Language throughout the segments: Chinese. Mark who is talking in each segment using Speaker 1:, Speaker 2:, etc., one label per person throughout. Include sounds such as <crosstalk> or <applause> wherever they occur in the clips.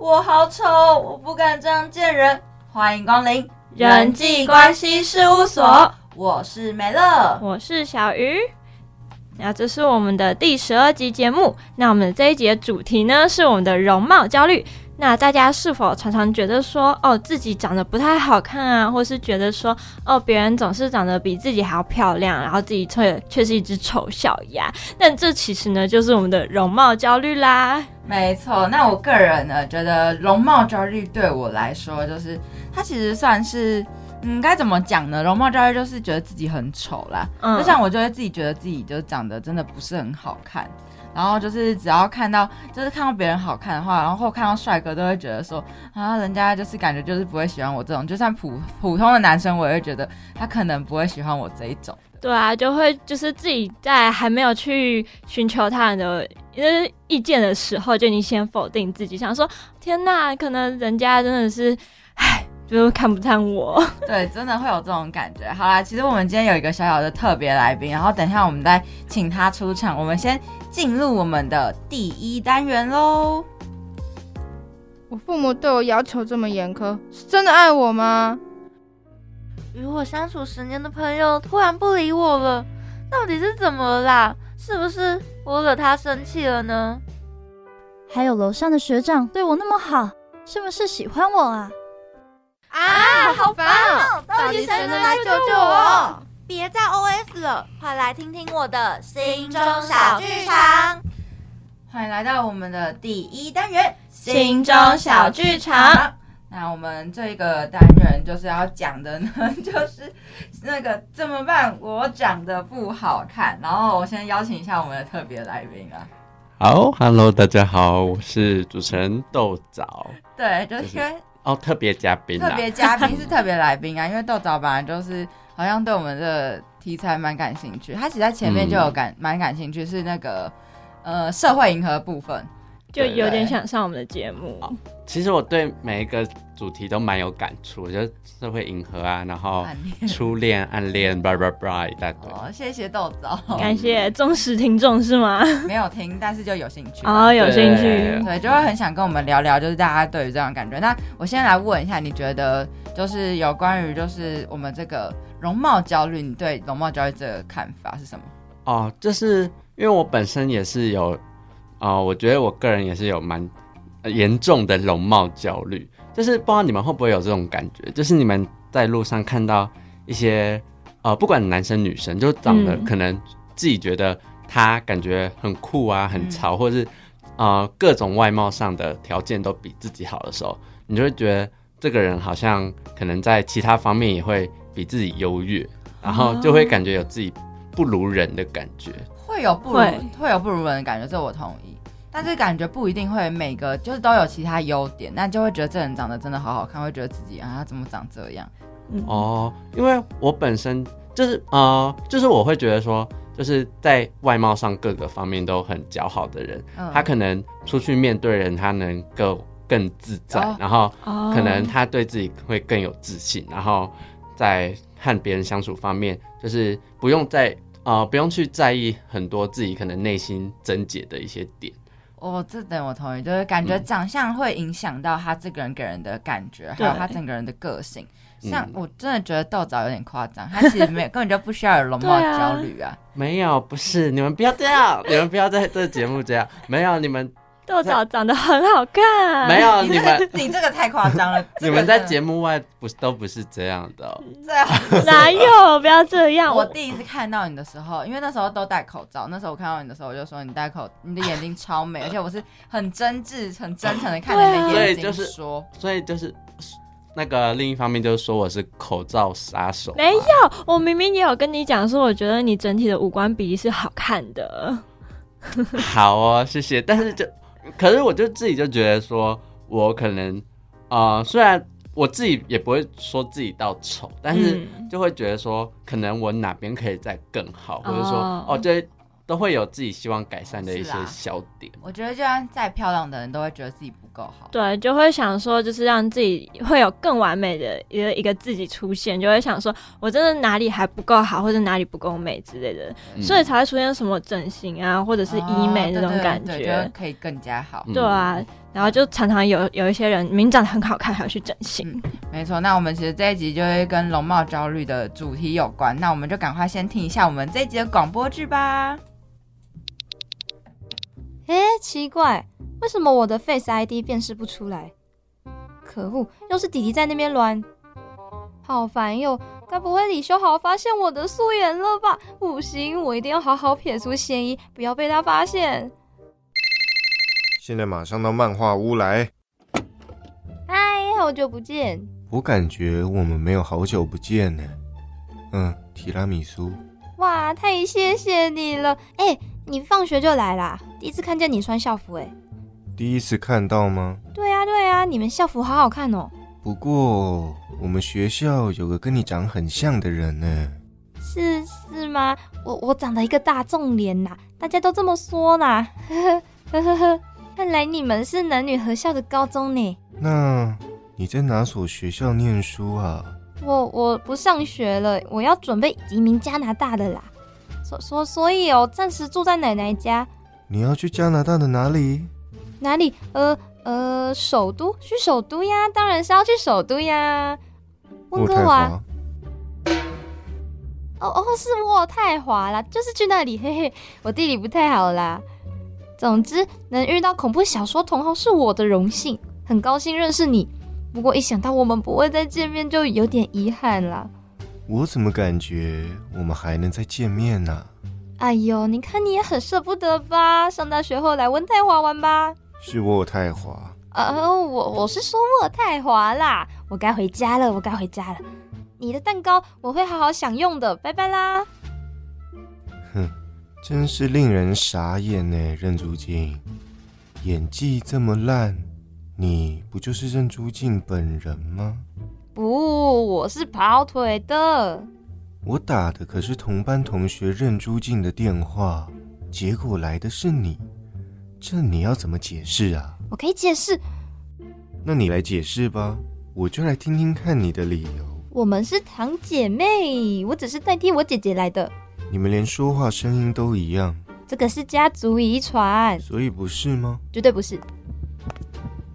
Speaker 1: 我好丑，我不敢这样见人。欢迎光临
Speaker 2: 人际关系事务所，
Speaker 1: 我是美乐，
Speaker 2: 我是小鱼。那这是我们的第十二集节目。那我们这一集的主题呢，是我们的容貌焦虑。那大家是否常常觉得说，哦，自己长得不太好看啊，或是觉得说，哦，别人总是长得比自己还要漂亮，然后自己却却是一只丑小鸭？但这其实呢，就是我们的容貌焦虑啦。
Speaker 1: 没错。那我个人呢，觉得容貌焦虑对我来说，就是它其实算是。嗯，该怎么讲呢？容貌焦虑就是觉得自己很丑啦，嗯就像我就会自己觉得自己就长得真的不是很好看，然后就是只要看到就是看到别人好看的话，然后看到帅哥都会觉得说啊，人家就是感觉就是不会喜欢我这种，就算普普通的男生，我也会觉得他可能不会喜欢我这一种。
Speaker 2: 对啊，就会就是自己在还没有去寻求他人的意见的时候，就已经先否定自己，想说天哪，可能人家真的是，唉。就是看不上我，<laughs>
Speaker 1: 对，真的会有这种感觉。好啦，其实我们今天有一个小小的特别来宾，然后等一下我们再请他出场。我们先进入我们的第一单元喽。
Speaker 3: 我父母对我要求这么严苛，是真的爱我吗？
Speaker 4: 与我相处十年的朋友突然不理我了，到底是怎么了啦？是不是我惹他生气了呢？
Speaker 5: 还有楼上的学长对我那么好，是不是喜欢我啊？
Speaker 4: 啊，好烦哦！到底谁能来救救我？别再 OS 了，快来听听我的心中小剧场。
Speaker 1: 欢迎来到我们的第一单元——
Speaker 2: 心中小剧场。
Speaker 1: 那我们这个单元就是要讲的呢，<laughs> 就是那个怎么办？我长得不好看。然后我先邀请一下我们的特别来宾啊。
Speaker 6: 好，Hello，大家好，我是主持人豆枣。
Speaker 1: 对，就是。
Speaker 6: 哦，特别嘉宾，
Speaker 1: 特别嘉宾是特别来宾啊，因为豆枣本来就是好像对我们的题材蛮感兴趣，他其实在前面就有感蛮感兴趣，是那个呃社会迎合部分。
Speaker 2: 就有点想上我们的节目。
Speaker 6: 其实我对每一个主题都蛮有感触，我觉得社会迎合啊，然后初恋、暗恋，叭叭叭一大堆。
Speaker 1: 哦，谢谢豆豆，
Speaker 2: 感谢忠实听众是吗？<laughs>
Speaker 1: 没有听，但是就有兴趣。
Speaker 2: 哦，有兴趣，
Speaker 1: 对，就会很想跟我们聊聊，就是大家对于这样感觉。那我先来问一下，你觉得就是有关于就是我们这个容貌焦虑，你对容貌焦虑这个看法是什么？
Speaker 6: 哦，就是因为我本身也是有。啊，我觉得我个人也是有蛮严重的容貌焦虑，就是不知道你们会不会有这种感觉，就是你们在路上看到一些呃，不管男生女生，就长得可能自己觉得他感觉很酷啊，很潮，或者是呃各种外貌上的条件都比自己好的时候，你就会觉得这个人好像可能在其他方面也会比自己优越，然后就会感觉有自己不如人的感觉，
Speaker 1: 会有不如会有不如人的感觉，这我同意。但是感觉不一定会每个就是都有其他优点，那就会觉得这人长得真的好好看，会觉得自己啊他怎么长这样？
Speaker 6: 哦，因为我本身就是呃，就是我会觉得说，就是在外貌上各个方面都很姣好的人，他可能出去面对人，他能够更自在，然后可能他对自己会更有自信，然后在和别人相处方面，就是不用再呃不用去在意很多自己可能内心症结的一些点。
Speaker 1: 哦，这点我同意，就是感觉长相会影响到他这个人给人的感觉，还有他整个人的个性。像我真的觉得豆枣有点夸张，他其实没有根本就不需要有容貌焦虑啊。<laughs>
Speaker 6: 没有，不是你们不要这样，你们不要在这节目这样。没有，你们。
Speaker 2: 豆枣长得很好看，
Speaker 6: 没有你们，
Speaker 1: 你这个太夸张了。<laughs>
Speaker 6: 你们在节目外不是都不是这样的，
Speaker 1: 这样
Speaker 2: 哪有？不要这样。
Speaker 1: 我第一次看到你的时候，因为那时候都戴口罩，那时候我看到你的时候，我就说你戴口，你的眼睛超美，而且我是很真挚、很真诚的看你的眼睛对，就是说，
Speaker 6: 所以就是那个另一方面就是说我是口罩杀手。
Speaker 2: 没有，我明明也有跟你讲说，我觉得你整体的五官比例是好看的。<laughs>
Speaker 6: 好哦，谢谢。但是就。可是我就自己就觉得说，我可能，呃，虽然我自己也不会说自己到丑，但是就会觉得说，可能我哪边可以再更好，或者说，哦，这。都会有自己希望改善的一些小点。
Speaker 1: 我觉得，就算再漂亮的人，都会觉得自己不够好。
Speaker 2: 对，就会想说，就是让自己会有更完美的一个一个自己出现，就会想说，我真的哪里还不够好，或者哪里不够美之类的，所以才会出现什么整形啊，或者是医美那种感觉，
Speaker 1: 可以更加好。
Speaker 2: 对啊，然后就常常有有一些人明明长得很好看，还要去整形。
Speaker 1: 没错，那我们其实这一集就会跟容貌焦虑的主题有关，那我们就赶快先听一下我们这一集的广播剧吧。
Speaker 7: 哎，奇怪，为什么我的 Face ID 辨识不出来？可恶，又是弟弟在那边乱，好烦哟！该不会李修豪发现我的素颜了吧？不行，我一定要好好撇除嫌疑，不要被他发现。
Speaker 8: 现在马上到漫画屋来。
Speaker 7: 嗨，好久不见。
Speaker 8: 我感觉我们没有好久不见呢。嗯，提拉米苏。
Speaker 7: 哇，太谢谢你了！哎，你放学就来啦？第一次看见你穿校服，哎。
Speaker 8: 第一次看到吗？
Speaker 7: 对啊，对啊，你们校服好好看哦。
Speaker 8: 不过我们学校有个跟你长很像的人呢。
Speaker 7: 是是吗？我我长得一个大众脸呐，大家都这么说啦。呵呵呵呵，看来你们是男女合校的高中呢。
Speaker 8: 那你在哪所学校念书啊？
Speaker 7: 我我不上学了，我要准备移民加拿大的啦。所所所以哦，暂时住在奶奶家。
Speaker 8: 你要去加拿大的哪里？
Speaker 7: 哪里？呃呃，首都？去首都呀？当然是要去首都呀。
Speaker 8: 温哥华。
Speaker 7: 哦哦，是渥太华啦，就是去那里。嘿嘿，我地理不太好啦。总之，能遇到恐怖小说同好是我的荣幸，很高兴认识你。不过一想到我们不会再见面，就有点遗憾啦。
Speaker 8: 我怎么感觉我们还能再见面呢？
Speaker 7: 哎呦，你看你也很舍不得吧？上大学后来温太华玩吧。
Speaker 8: 是渥太华，
Speaker 7: 呃，我我是说渥太华啦。我该回家了，我该回家了。你的蛋糕我会好好享用的，拜拜啦。
Speaker 8: 哼，真是令人傻眼呢，任竹静，演技这么烂，你不就是任竹静本人吗？
Speaker 7: 不，我是跑腿的。
Speaker 8: 我打的可是同班同学任朱静的电话，结果来的是你。这你要怎么解释啊？
Speaker 7: 我可以解释。
Speaker 8: 那你来解释吧，我就来听听看你的理由。
Speaker 7: 我们是堂姐妹，我只是代替我姐姐来的。
Speaker 8: 你们连说话声音都一样，
Speaker 7: 这个是家族遗传，
Speaker 8: 所以不是吗？
Speaker 7: 绝对不是。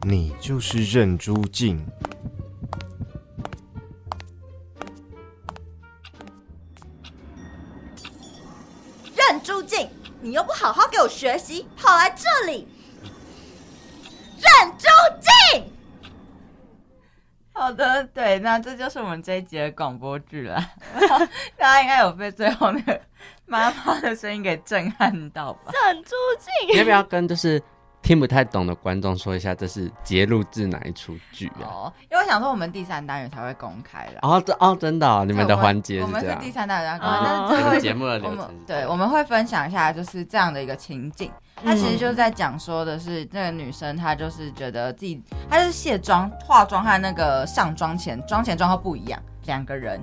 Speaker 8: 你就是任朱静。
Speaker 4: 你又不好好给我学习，跑来这里，任珠静。
Speaker 1: 好的，对，那这就是我们这一集的广播剧了。<laughs> 大家应该有被最后那个妈妈的声音给震撼到吧？
Speaker 2: 任珠静，
Speaker 6: 要不要跟就是？听不太懂的观众说一下，这是节录自哪一出剧啊？
Speaker 1: 哦，因为我想说我们第三单元才会公开了。
Speaker 6: 哦，这哦，真的，你们的环节
Speaker 1: 我们
Speaker 6: 是
Speaker 1: 第三单元公开，但是这个
Speaker 6: 节目的流程，
Speaker 1: 对，我们会分享一下，就是这样的一个情景。他其实就是在讲说的是那个女生，她就是觉得自己，她就是卸妆、化妆和那个上妆前、妆前妆后不一样，两个人。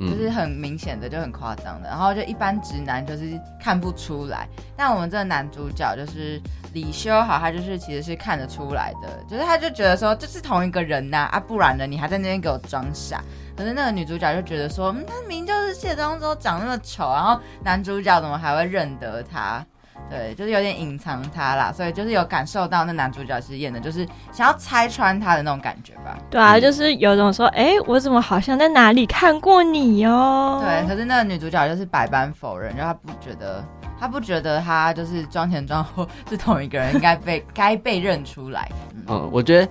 Speaker 1: 就是很明显的，就很夸张的，然后就一般直男就是看不出来，但我们这个男主角就是李修好，他就是其实是看得出来的，就是他就觉得说这是同一个人呐啊，不然呢你还在那边给我装傻，可是那个女主角就觉得说，嗯，他明就是卸妆之后长那么丑，然后男主角怎么还会认得他？对，就是有点隐藏他啦，所以就是有感受到那男主角其实演的就是想要拆穿他的那种感觉吧。
Speaker 2: 对啊，就是有种说，哎，我怎么好像在哪里看过你哦？
Speaker 1: 对，可是那个女主角就是百般否认，就她不觉得，她不觉得她就是妆前妆后是同一个人，应该被该被认出来。
Speaker 6: 嗯，我觉得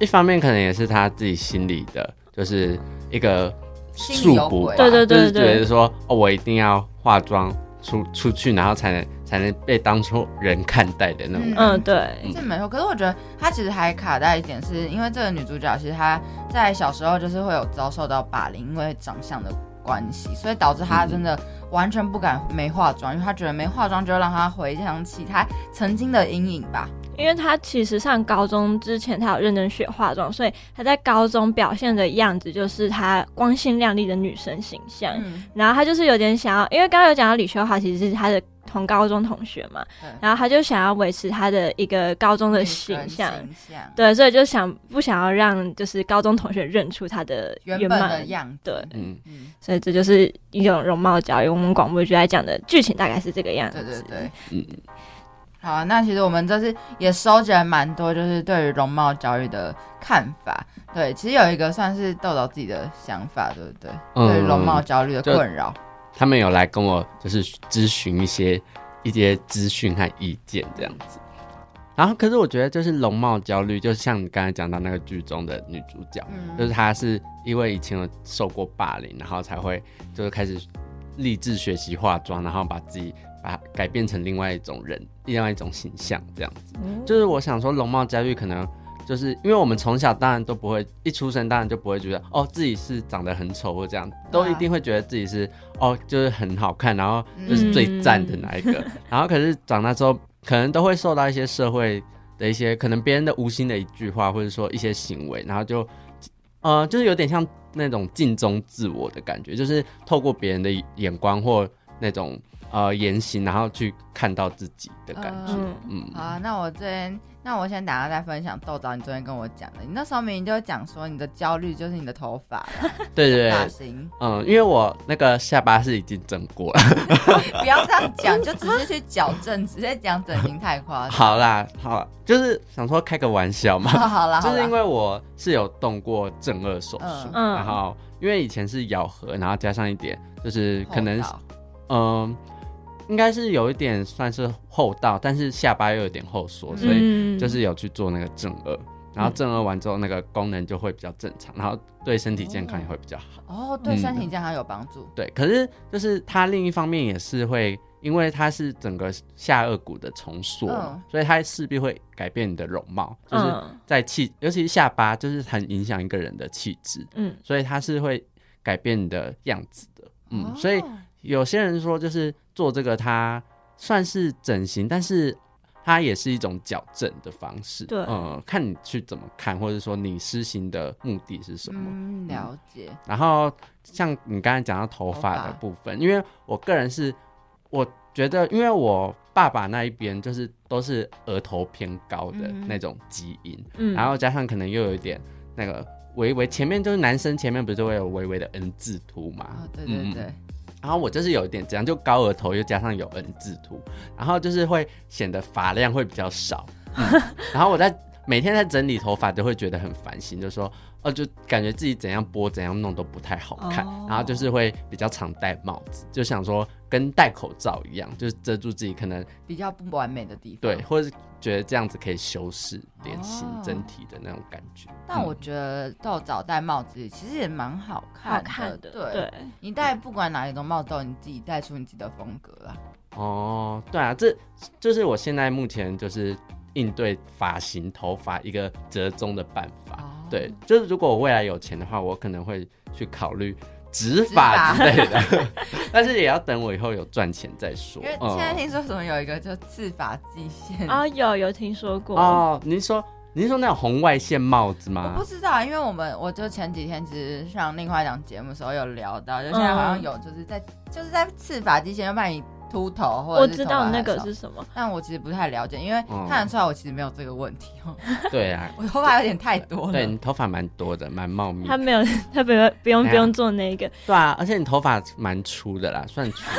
Speaker 6: 一方面可能也是她自己心里的，就是一个束缚，
Speaker 2: 对对对对，
Speaker 6: 觉得说，哦，我一定要化妆出出去，然后才能。才能被当做人看待的那种。
Speaker 2: 嗯，对，
Speaker 1: 这没错。可是我觉得他其实还卡在一点，是因为这个女主角其实她在小时候就是会有遭受到霸凌，因为长相的关系，所以导致她真的完全不敢没化妆，因为她觉得没化妆就让她回想起她曾经的阴影吧。
Speaker 2: 因为他其实上高中之前，他有认真学化妆，所以他在高中表现的样子就是他光鲜亮丽的女生形象。然后他就是有点想要，因为刚刚有讲到李秀华其实是他的。同高中同学嘛，然后他就想要维持他的一个高中的形象，形象对，所以就想不想要让就是高中同学认出他的
Speaker 1: 原本的样子，
Speaker 2: 对，嗯嗯，所以这就是一种容貌焦虑。我们广播剧来讲的剧情大概是这个样子，
Speaker 1: 对对对，嗯。好啊，那其实我们这次也收集了蛮多，就是对于容貌焦虑的看法。对，其实有一个算是豆豆自己的想法，对不对？
Speaker 6: 嗯
Speaker 1: 对容貌焦虑的困扰。
Speaker 6: 他们有来跟我就是咨询一些一些资讯和意见这样子。然后，可是我觉得就是容貌焦虑，就像你刚才讲到那个剧中的女主角，
Speaker 1: 嗯
Speaker 6: 就是她是因为以前有受过霸凌，然后才会就是开始立志学习化妆，然后把自己把改变成另外一种人，另外一种形象这样子。就是我想说，容貌焦虑可能就是因为我们从小当然都不会，一出生当然就不会觉得哦自己是长得很丑或这样，都一定会觉得自己是哦就是很好看，然后就是最赞的那一个。然后可是长大之后，可能都会受到一些社会的一些可能别人的无心的一句话，或者说一些行为，然后就呃就是有点像那种镜中自我的感觉，就是透过别人的眼光或那种呃言行，然后去看到自己的感觉。
Speaker 2: 嗯
Speaker 6: 嗯，
Speaker 1: 好啊，那我这边，那我先等下再分享豆枣你昨天跟我讲的。你那时候明明就讲说你的焦虑就是你的头发啦
Speaker 6: 对对 <laughs> 对，
Speaker 1: 发型，
Speaker 6: 嗯，因为我那个下巴是已经整过了。<laughs>
Speaker 1: 不要这样讲，就只是去矫正，直接讲整形太夸张。<laughs>
Speaker 6: 好啦，好啦，就是想说开个玩笑嘛。
Speaker 1: 好好啦，
Speaker 6: 就是因
Speaker 1: 为
Speaker 6: 为我是有动过正颚手术，
Speaker 2: 嗯
Speaker 6: 然后因为以前是咬合，然后加上一点就是可能嗯、应该是有一点算是厚道，但是下巴又有点后缩，所以
Speaker 2: 嗯
Speaker 6: 就是有去做那个正颚。然后正颚完之后，那个功能就会比较正常，然后对身体健康也会比较好。
Speaker 1: 哦，对
Speaker 6: 嗯
Speaker 1: 身体健康有帮助。
Speaker 6: 对，可是就是它另一方面也是会，因为它是整个下颚骨的重塑，
Speaker 1: 嗯
Speaker 6: 所以它势必会改变你的容貌，就是
Speaker 2: 嗯
Speaker 6: 在气，尤其是下巴，就是很影响一个人的气质，
Speaker 2: 嗯
Speaker 6: 所以它是会改变你的样子的。嗯，
Speaker 1: 哦
Speaker 6: 所以有些人说，就是做这个，它算是整形，但是它也是一种矫正的方式。
Speaker 2: 对
Speaker 6: 呃，看你去怎么看，或者说你施行的目的是什么。
Speaker 1: 嗯，了解。
Speaker 6: 然后像你刚才讲到头发的部分，因为我个人是，我觉得因为我爸爸那一边就是都是额头偏高的
Speaker 1: 嗯
Speaker 6: 那种基因，
Speaker 2: 嗯
Speaker 6: 然后加上可能又有一点那个微微前面就是男生前面不是都会有微微的 N 字图嘛？
Speaker 1: 哦，对对
Speaker 6: 嗯
Speaker 1: 对，
Speaker 6: 然后我就是有一点这样，就高额头又加上有 N 字图，然后就是会显得发量会比较少。嗯 <laughs> 然后我在每天在整理头发都会觉得很烦心，就说哦，就感觉自己怎样拨怎样弄都不太好看，
Speaker 2: 哦
Speaker 6: 然后就是会比较常戴帽子，就想说跟戴口罩一样，就是遮住自己可能
Speaker 1: 比较不完美的地方。
Speaker 6: 对，或者是觉得这样子可以修饰脸型
Speaker 1: 哦
Speaker 6: 整体的那种感觉。
Speaker 1: 但我
Speaker 6: 嗯
Speaker 1: 觉得到早戴帽子其实也蛮好看
Speaker 2: 好看的，
Speaker 1: 对，
Speaker 2: 对，
Speaker 1: 你戴不管哪一种帽子，都你自己戴出你自己的风格啦。
Speaker 6: 哦，对啊，这就是我现在目前就是应对发型、头发一个折中的办法。
Speaker 1: 哦
Speaker 6: 对，就是如果我未来有钱的话，我可能会去考虑植发之类的，但是也要等我以后有赚钱再说。
Speaker 1: 因为现在听说什么有一个叫刺发际线
Speaker 2: 啊，有有听说过，
Speaker 6: 哦，您说您是说那种红外线帽子吗我
Speaker 1: 不？知道，因为我们我就前几天其实上另外一档节目的时候有聊到，就现在好像有就是在、就是在刺发机线就帮你秃头或
Speaker 2: 我
Speaker 1: 者是
Speaker 2: 知道那个是什么，
Speaker 1: 但我其实不太了解，因为
Speaker 6: 嗯。
Speaker 1: 看得出来我其实没有这个问题哦，
Speaker 6: 对啊，<laughs>
Speaker 1: 我头发有点太多了。
Speaker 6: 对你头发蛮多的，蛮茂密。
Speaker 2: 他没有，<laughs> 他不用不用不用做那个，
Speaker 6: 对啊，而且你头发蛮粗的啦，算粗。<laughs>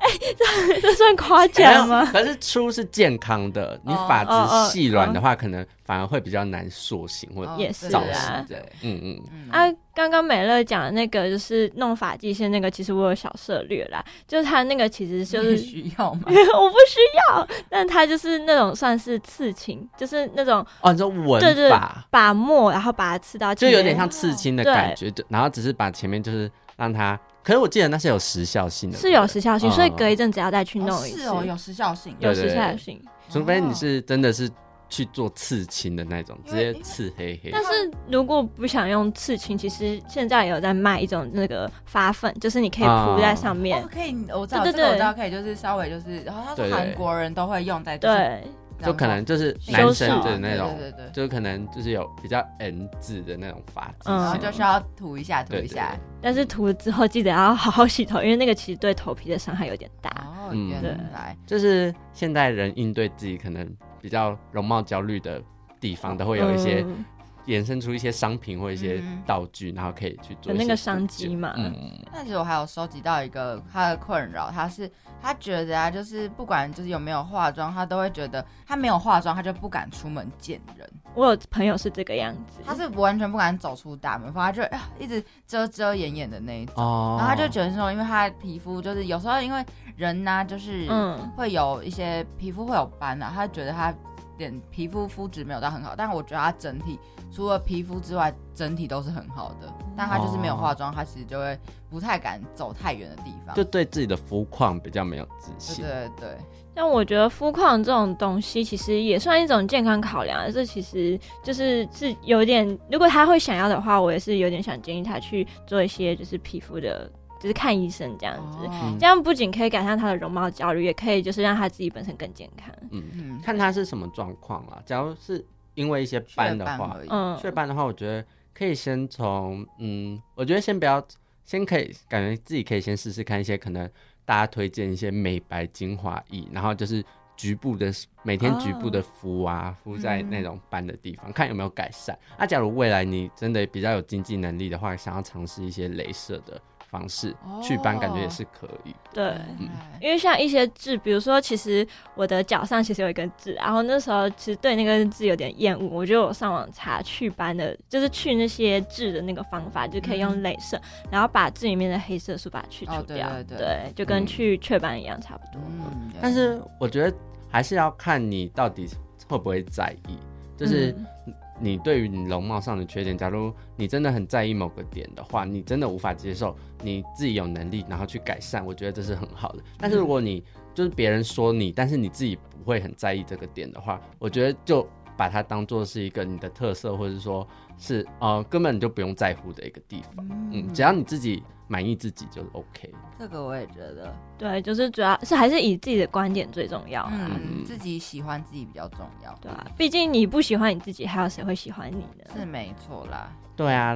Speaker 2: 哎这这算夸奖吗？
Speaker 6: 可是粗是健康的，你
Speaker 1: 哦。
Speaker 6: 发质细软的话，可能反而会比较难塑形或者
Speaker 1: 哦
Speaker 2: 也是
Speaker 6: 造型这样。嗯嗯，
Speaker 1: 嗯。
Speaker 2: 啊，刚刚美乐讲的那个就是弄发际线那个，其实我有小涉略啦，就是他那个其实就是
Speaker 1: 需要吗？<laughs>
Speaker 2: 我不需要，但他就是那种算是刺青，就是那种
Speaker 6: 哦，你说纹
Speaker 2: 对对
Speaker 6: 发，
Speaker 2: 把墨然后把它刺到，
Speaker 6: 就有点像刺青的感觉，就然后只是把前面就是让它，可是我记得那是有时效性的，
Speaker 2: 是有时效性，
Speaker 6: 嗯
Speaker 2: 所以隔一阵子要再去弄一次，
Speaker 1: 哦是哦，有时效性。
Speaker 2: 有
Speaker 6: 对对
Speaker 2: 时效性。
Speaker 6: 除非你是真的是去做刺青的那种，直接刺黑黑。
Speaker 2: 但是如果不想用刺青，其实现在有在卖一种那个发粉，就是你可以铺在上面。
Speaker 1: 哦，，可以，我知道
Speaker 2: 对对对。
Speaker 1: 这个我知道，可以就是稍微就是，然后他说韩国人都会用在就是
Speaker 2: 对，
Speaker 6: 就可能就是男生的那种，
Speaker 1: 对对对对，
Speaker 6: 就可能就是有比较 N 字的那种发际
Speaker 2: 嗯
Speaker 1: 然后
Speaker 6: 线，
Speaker 1: 就是要涂一下涂一下。
Speaker 2: 但是涂了之后记得要好好洗头，因为那个其实对头皮的伤害有点大。
Speaker 1: 哦，
Speaker 6: 嗯
Speaker 1: 原
Speaker 2: 对
Speaker 1: 来
Speaker 6: 就是现代人应对自己可能比较容貌焦虑的地方，都会有一些
Speaker 2: 嗯
Speaker 6: 衍生出一些商品或一些
Speaker 1: 嗯。
Speaker 6: 道具，然后可以去做
Speaker 2: 有那个商机嘛。
Speaker 6: 嗯，
Speaker 1: 但其实我还有收集到一个他的困扰，他是他觉得啊，就是不管就是有没有化妆，他都会觉得他没有化妆，他就不敢出门见人，
Speaker 2: 我有朋友是这个样子，
Speaker 1: 他是完全不敢走出大门，反正他就、啊、一直遮遮掩掩的那一种。
Speaker 6: 哦，
Speaker 1: 然后他就觉得说，因为他的皮肤就是有时候因为人呐、就是
Speaker 2: 嗯。
Speaker 1: 会有一些皮肤会有斑啊，他觉得他脸皮肤肤质没有到很好，但我觉得他整体除了皮肤之外，整体都是很好的。但他就是没有化妆，他其实就会不太敢走太远的地方。
Speaker 6: 就对自己的肤况比较没有自
Speaker 1: 对
Speaker 6: 信。
Speaker 1: 对对，
Speaker 2: 但我觉得肤况这种东西其实也算一种健康考量，这其实就是是有点，如果他会想要的话，我也是有点想建议他去做一些就是皮肤的，就是看医生这样子。
Speaker 1: 哦
Speaker 2: 这样不仅可以改善他的容貌焦虑，也可以就是让他自己本身更健康。
Speaker 6: 嗯，
Speaker 1: 嗯，
Speaker 6: 看他是什么状况啦。假如是因为一些斑的话
Speaker 1: 而，已。
Speaker 2: 嗯，
Speaker 6: 雀斑的话，我觉得可以先从嗯，我觉得先不要，先可以感觉自己可以先试试看一些可能大家推荐一些美白精华液，然后就是局部的每天局部的敷啊，敷在那种斑的地方，看有没有改善。那、假如未来你真的比较有经济能力的话，想要尝试一些镭射的方式祛斑，感觉也是可以。
Speaker 2: 对。
Speaker 6: 嗯。
Speaker 2: 因为像一些痣，比如说，其实我的脚上其实有一根痣，然后那时候其实对那根痣有点厌恶，我就有上网查祛斑的，就是去那些痣的那个方法，就可以用镭射，然后把痣里面的黑色素把它去除
Speaker 1: 哦对
Speaker 2: 掉，
Speaker 1: 对对。
Speaker 2: 就跟
Speaker 6: 嗯
Speaker 2: 去雀斑一样差不多。
Speaker 1: 嗯，
Speaker 6: 但是我觉得还是要看你到底会不会在意，就是
Speaker 2: 嗯
Speaker 6: 你对于你容貌上的缺点，假如你真的很在意某个点的话，你真的无法接受，你自己有能力然后去改善，我觉得这是很好的。但是如果你就是别人说你，但是你自己不会很在意这个点的话，我觉得就把它当做是一个你的特色，或者说是呃根本就不用在乎的一个地方。嗯，只要你自己满意自己就 OK。
Speaker 1: 这个我也觉得，
Speaker 2: 对，就是主要是还是以自己的观点最重要啦。
Speaker 1: 嗯，自己喜欢自己比较重要。
Speaker 2: 对啊，毕竟你不喜欢你自己，还有谁会喜欢你呢？
Speaker 1: 是没错啦。
Speaker 6: 对啊，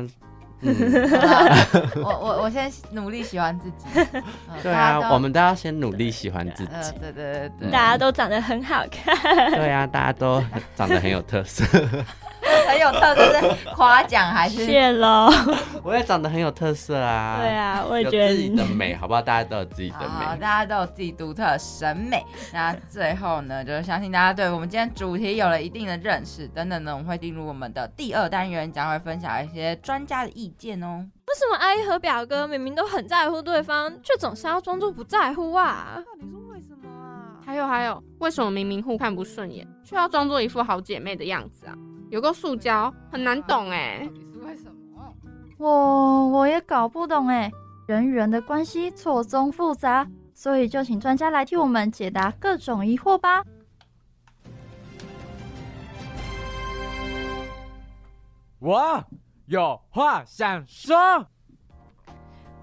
Speaker 6: 嗯，
Speaker 1: 我我我先努力喜欢自己。呃 <laughs>
Speaker 6: 对啊我们都要先努力喜欢自己。
Speaker 1: 呃，对对对对，
Speaker 2: 大家都长得很好看，
Speaker 6: 对啊，大家都很长得很有特色。<laughs> <laughs>
Speaker 1: 很有特色，是夸奖还是？
Speaker 2: 谢喽。
Speaker 6: 我也长得很有特色啊。
Speaker 2: 对啊，我也
Speaker 6: 有
Speaker 2: 觉得
Speaker 6: 自己的美，好不好？大家都有自己的
Speaker 1: 好，
Speaker 6: 美。
Speaker 1: 大家都有自己独特的审美。那最后呢，就是相信大家对我们今天主题有了一定的认识。等等呢，我们会进入我们的第二单元，将会分享一些专家的意见哦。
Speaker 2: 为什么阿姨和表哥明明都很在乎对方，却总是要装作不在乎啊？
Speaker 3: 到底是为什么啊？还有还有，为什么明明互看不顺眼，却要装作一副好姐妹的样子啊？有个塑胶，很难懂哎、
Speaker 1: 到底是为什么？
Speaker 5: 我我也搞不懂哎，人与人的关系错综复杂，所以就请专家来替我们解答各种疑惑吧。
Speaker 9: 我有话想说。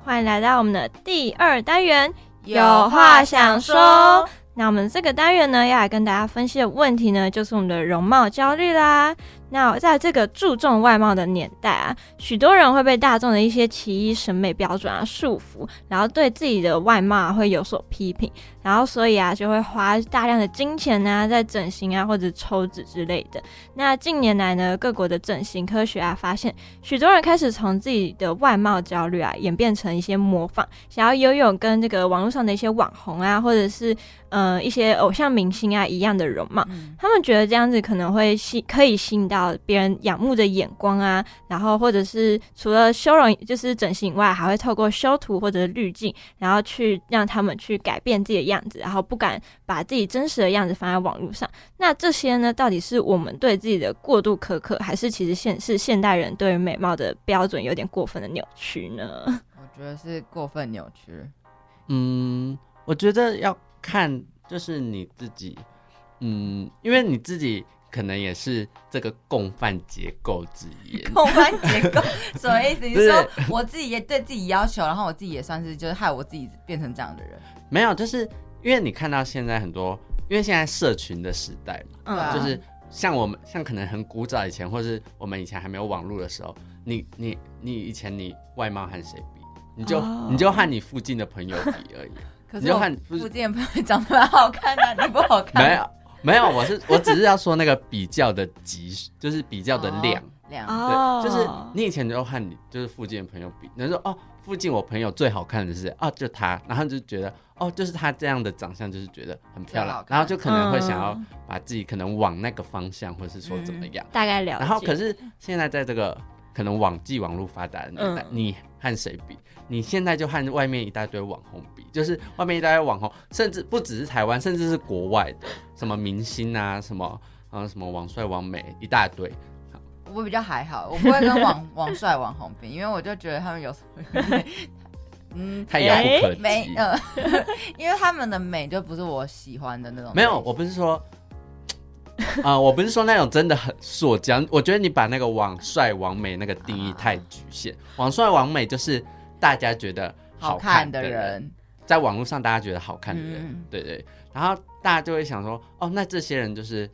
Speaker 2: 欢迎来到我们的第二单元，
Speaker 1: 有话想说。
Speaker 2: 那我们这个单元呢，要来跟大家分析的问题呢，就是我们的容貌焦虑啦。那在这个注重外貌的年代啊，许多人会被大众的一些奇异审美标准啊束缚，然后对自己的外貌会有所批评，然后所以啊就会花大量的金钱啊在整形啊或者抽脂之类的。那近年来呢，各国的整形科学啊发现，许多人开始从自己的外貌焦虑啊演变成一些模仿，想要拥有跟这个网络上的一些网红啊，或者是呃一些偶像明星啊一样的容貌。
Speaker 1: 嗯
Speaker 2: 他们觉得这样子可能会吸，可以吸引到别人仰慕的眼光啊，然后或者是除了修容就是整形以外，还会透过修图或者滤镜，然后去让他们去改变自己的样子，然后不敢把自己真实的样子放在网络上。那这些呢，到底是我们对自己的过度苛刻，还是其实现是现代人对于美貌的标准有点过分的扭曲呢？
Speaker 1: 我觉得是过分扭曲。
Speaker 6: 嗯，我觉得要看就是你自己，嗯，因为你自己可能也是这个共犯结构之一。
Speaker 1: 共犯结构 <laughs> 什么意思？你说我自己也对自己要求，然后我自己也算是就是害我自己变成这样的人。
Speaker 6: 没有，就是因为你看到现在很多，因为现在社群的时代嘛，
Speaker 2: 嗯
Speaker 1: 啊
Speaker 6: 就是像我们像可能很古早以前，或是我们以前还没有网络的时候，你你你以前你外貌和谁比？你就、
Speaker 2: 哦
Speaker 6: 你就和你附近的朋友比而已。
Speaker 1: 可是我
Speaker 6: 你是
Speaker 1: 附近的朋友长得蛮好看的，你不好看。
Speaker 6: 没有没有，我是我只是要说那个比较的级，就是比较的量，
Speaker 1: 哦量。
Speaker 2: 哦，
Speaker 6: 对，就是你以前就和你就是附近的朋友比，你就说哦，附近我朋友最好看的是哦，就他，然后就觉得哦，就是他这样的长相，就是觉得很漂亮，然后就可能会想要
Speaker 2: 嗯
Speaker 6: 把自己可能往那个方向，或是说怎么样。
Speaker 2: 大概了解。
Speaker 6: 然后可是现在在这个可能网际网络发达的年代，
Speaker 2: 嗯
Speaker 6: 你和谁比？你现在就和外面一大堆网红比，就是外面一大堆网红，甚至不只是台湾，甚至是国外的什么明星啊，什么啊什么网帅网美一大堆。
Speaker 1: 我比较还好，我不会跟网 <laughs> 网帅网红比，因为我就觉得他们有时候，<laughs> 嗯，
Speaker 6: 太遥不可及。
Speaker 1: 没呃，<laughs> 因为他们的美就不是我喜欢的那种。
Speaker 6: 没有，我不是说，<laughs> 啊、我不是说那种真的很塑胶。我觉得你把那个网帅网美那个定义太局限。网帅网美就是大家觉得
Speaker 1: 好
Speaker 6: 看
Speaker 1: 看的
Speaker 6: 人，
Speaker 1: 人，
Speaker 6: 在网络上大家觉得好看的人，
Speaker 1: 嗯
Speaker 6: 对对。然后大家就会想说，哦，那这些人就是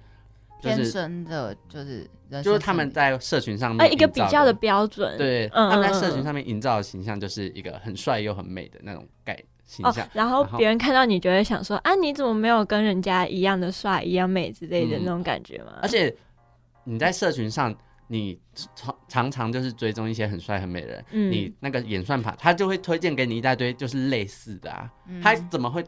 Speaker 6: 就
Speaker 1: 天生的就是人
Speaker 6: 就是他们在社群上面
Speaker 2: 哎，一个比较的标准，
Speaker 6: 对，
Speaker 2: 嗯
Speaker 6: 他们在社群上面营造的形象就是一个很帅又很美的那种概形
Speaker 2: 哦
Speaker 6: 象。，
Speaker 2: 然后
Speaker 6: 然后
Speaker 2: 别人看到你就会想说啊，你怎么没有跟人家一样的帅、一样美之类的
Speaker 6: 嗯
Speaker 2: 那种感觉吗？
Speaker 6: 而且你在社群上，你常常常就是追踪一些很帅很美的人，
Speaker 2: 嗯
Speaker 6: 你那个演算法，他就会推荐给你一大堆就是类似的啊，
Speaker 1: 嗯
Speaker 6: 他怎么会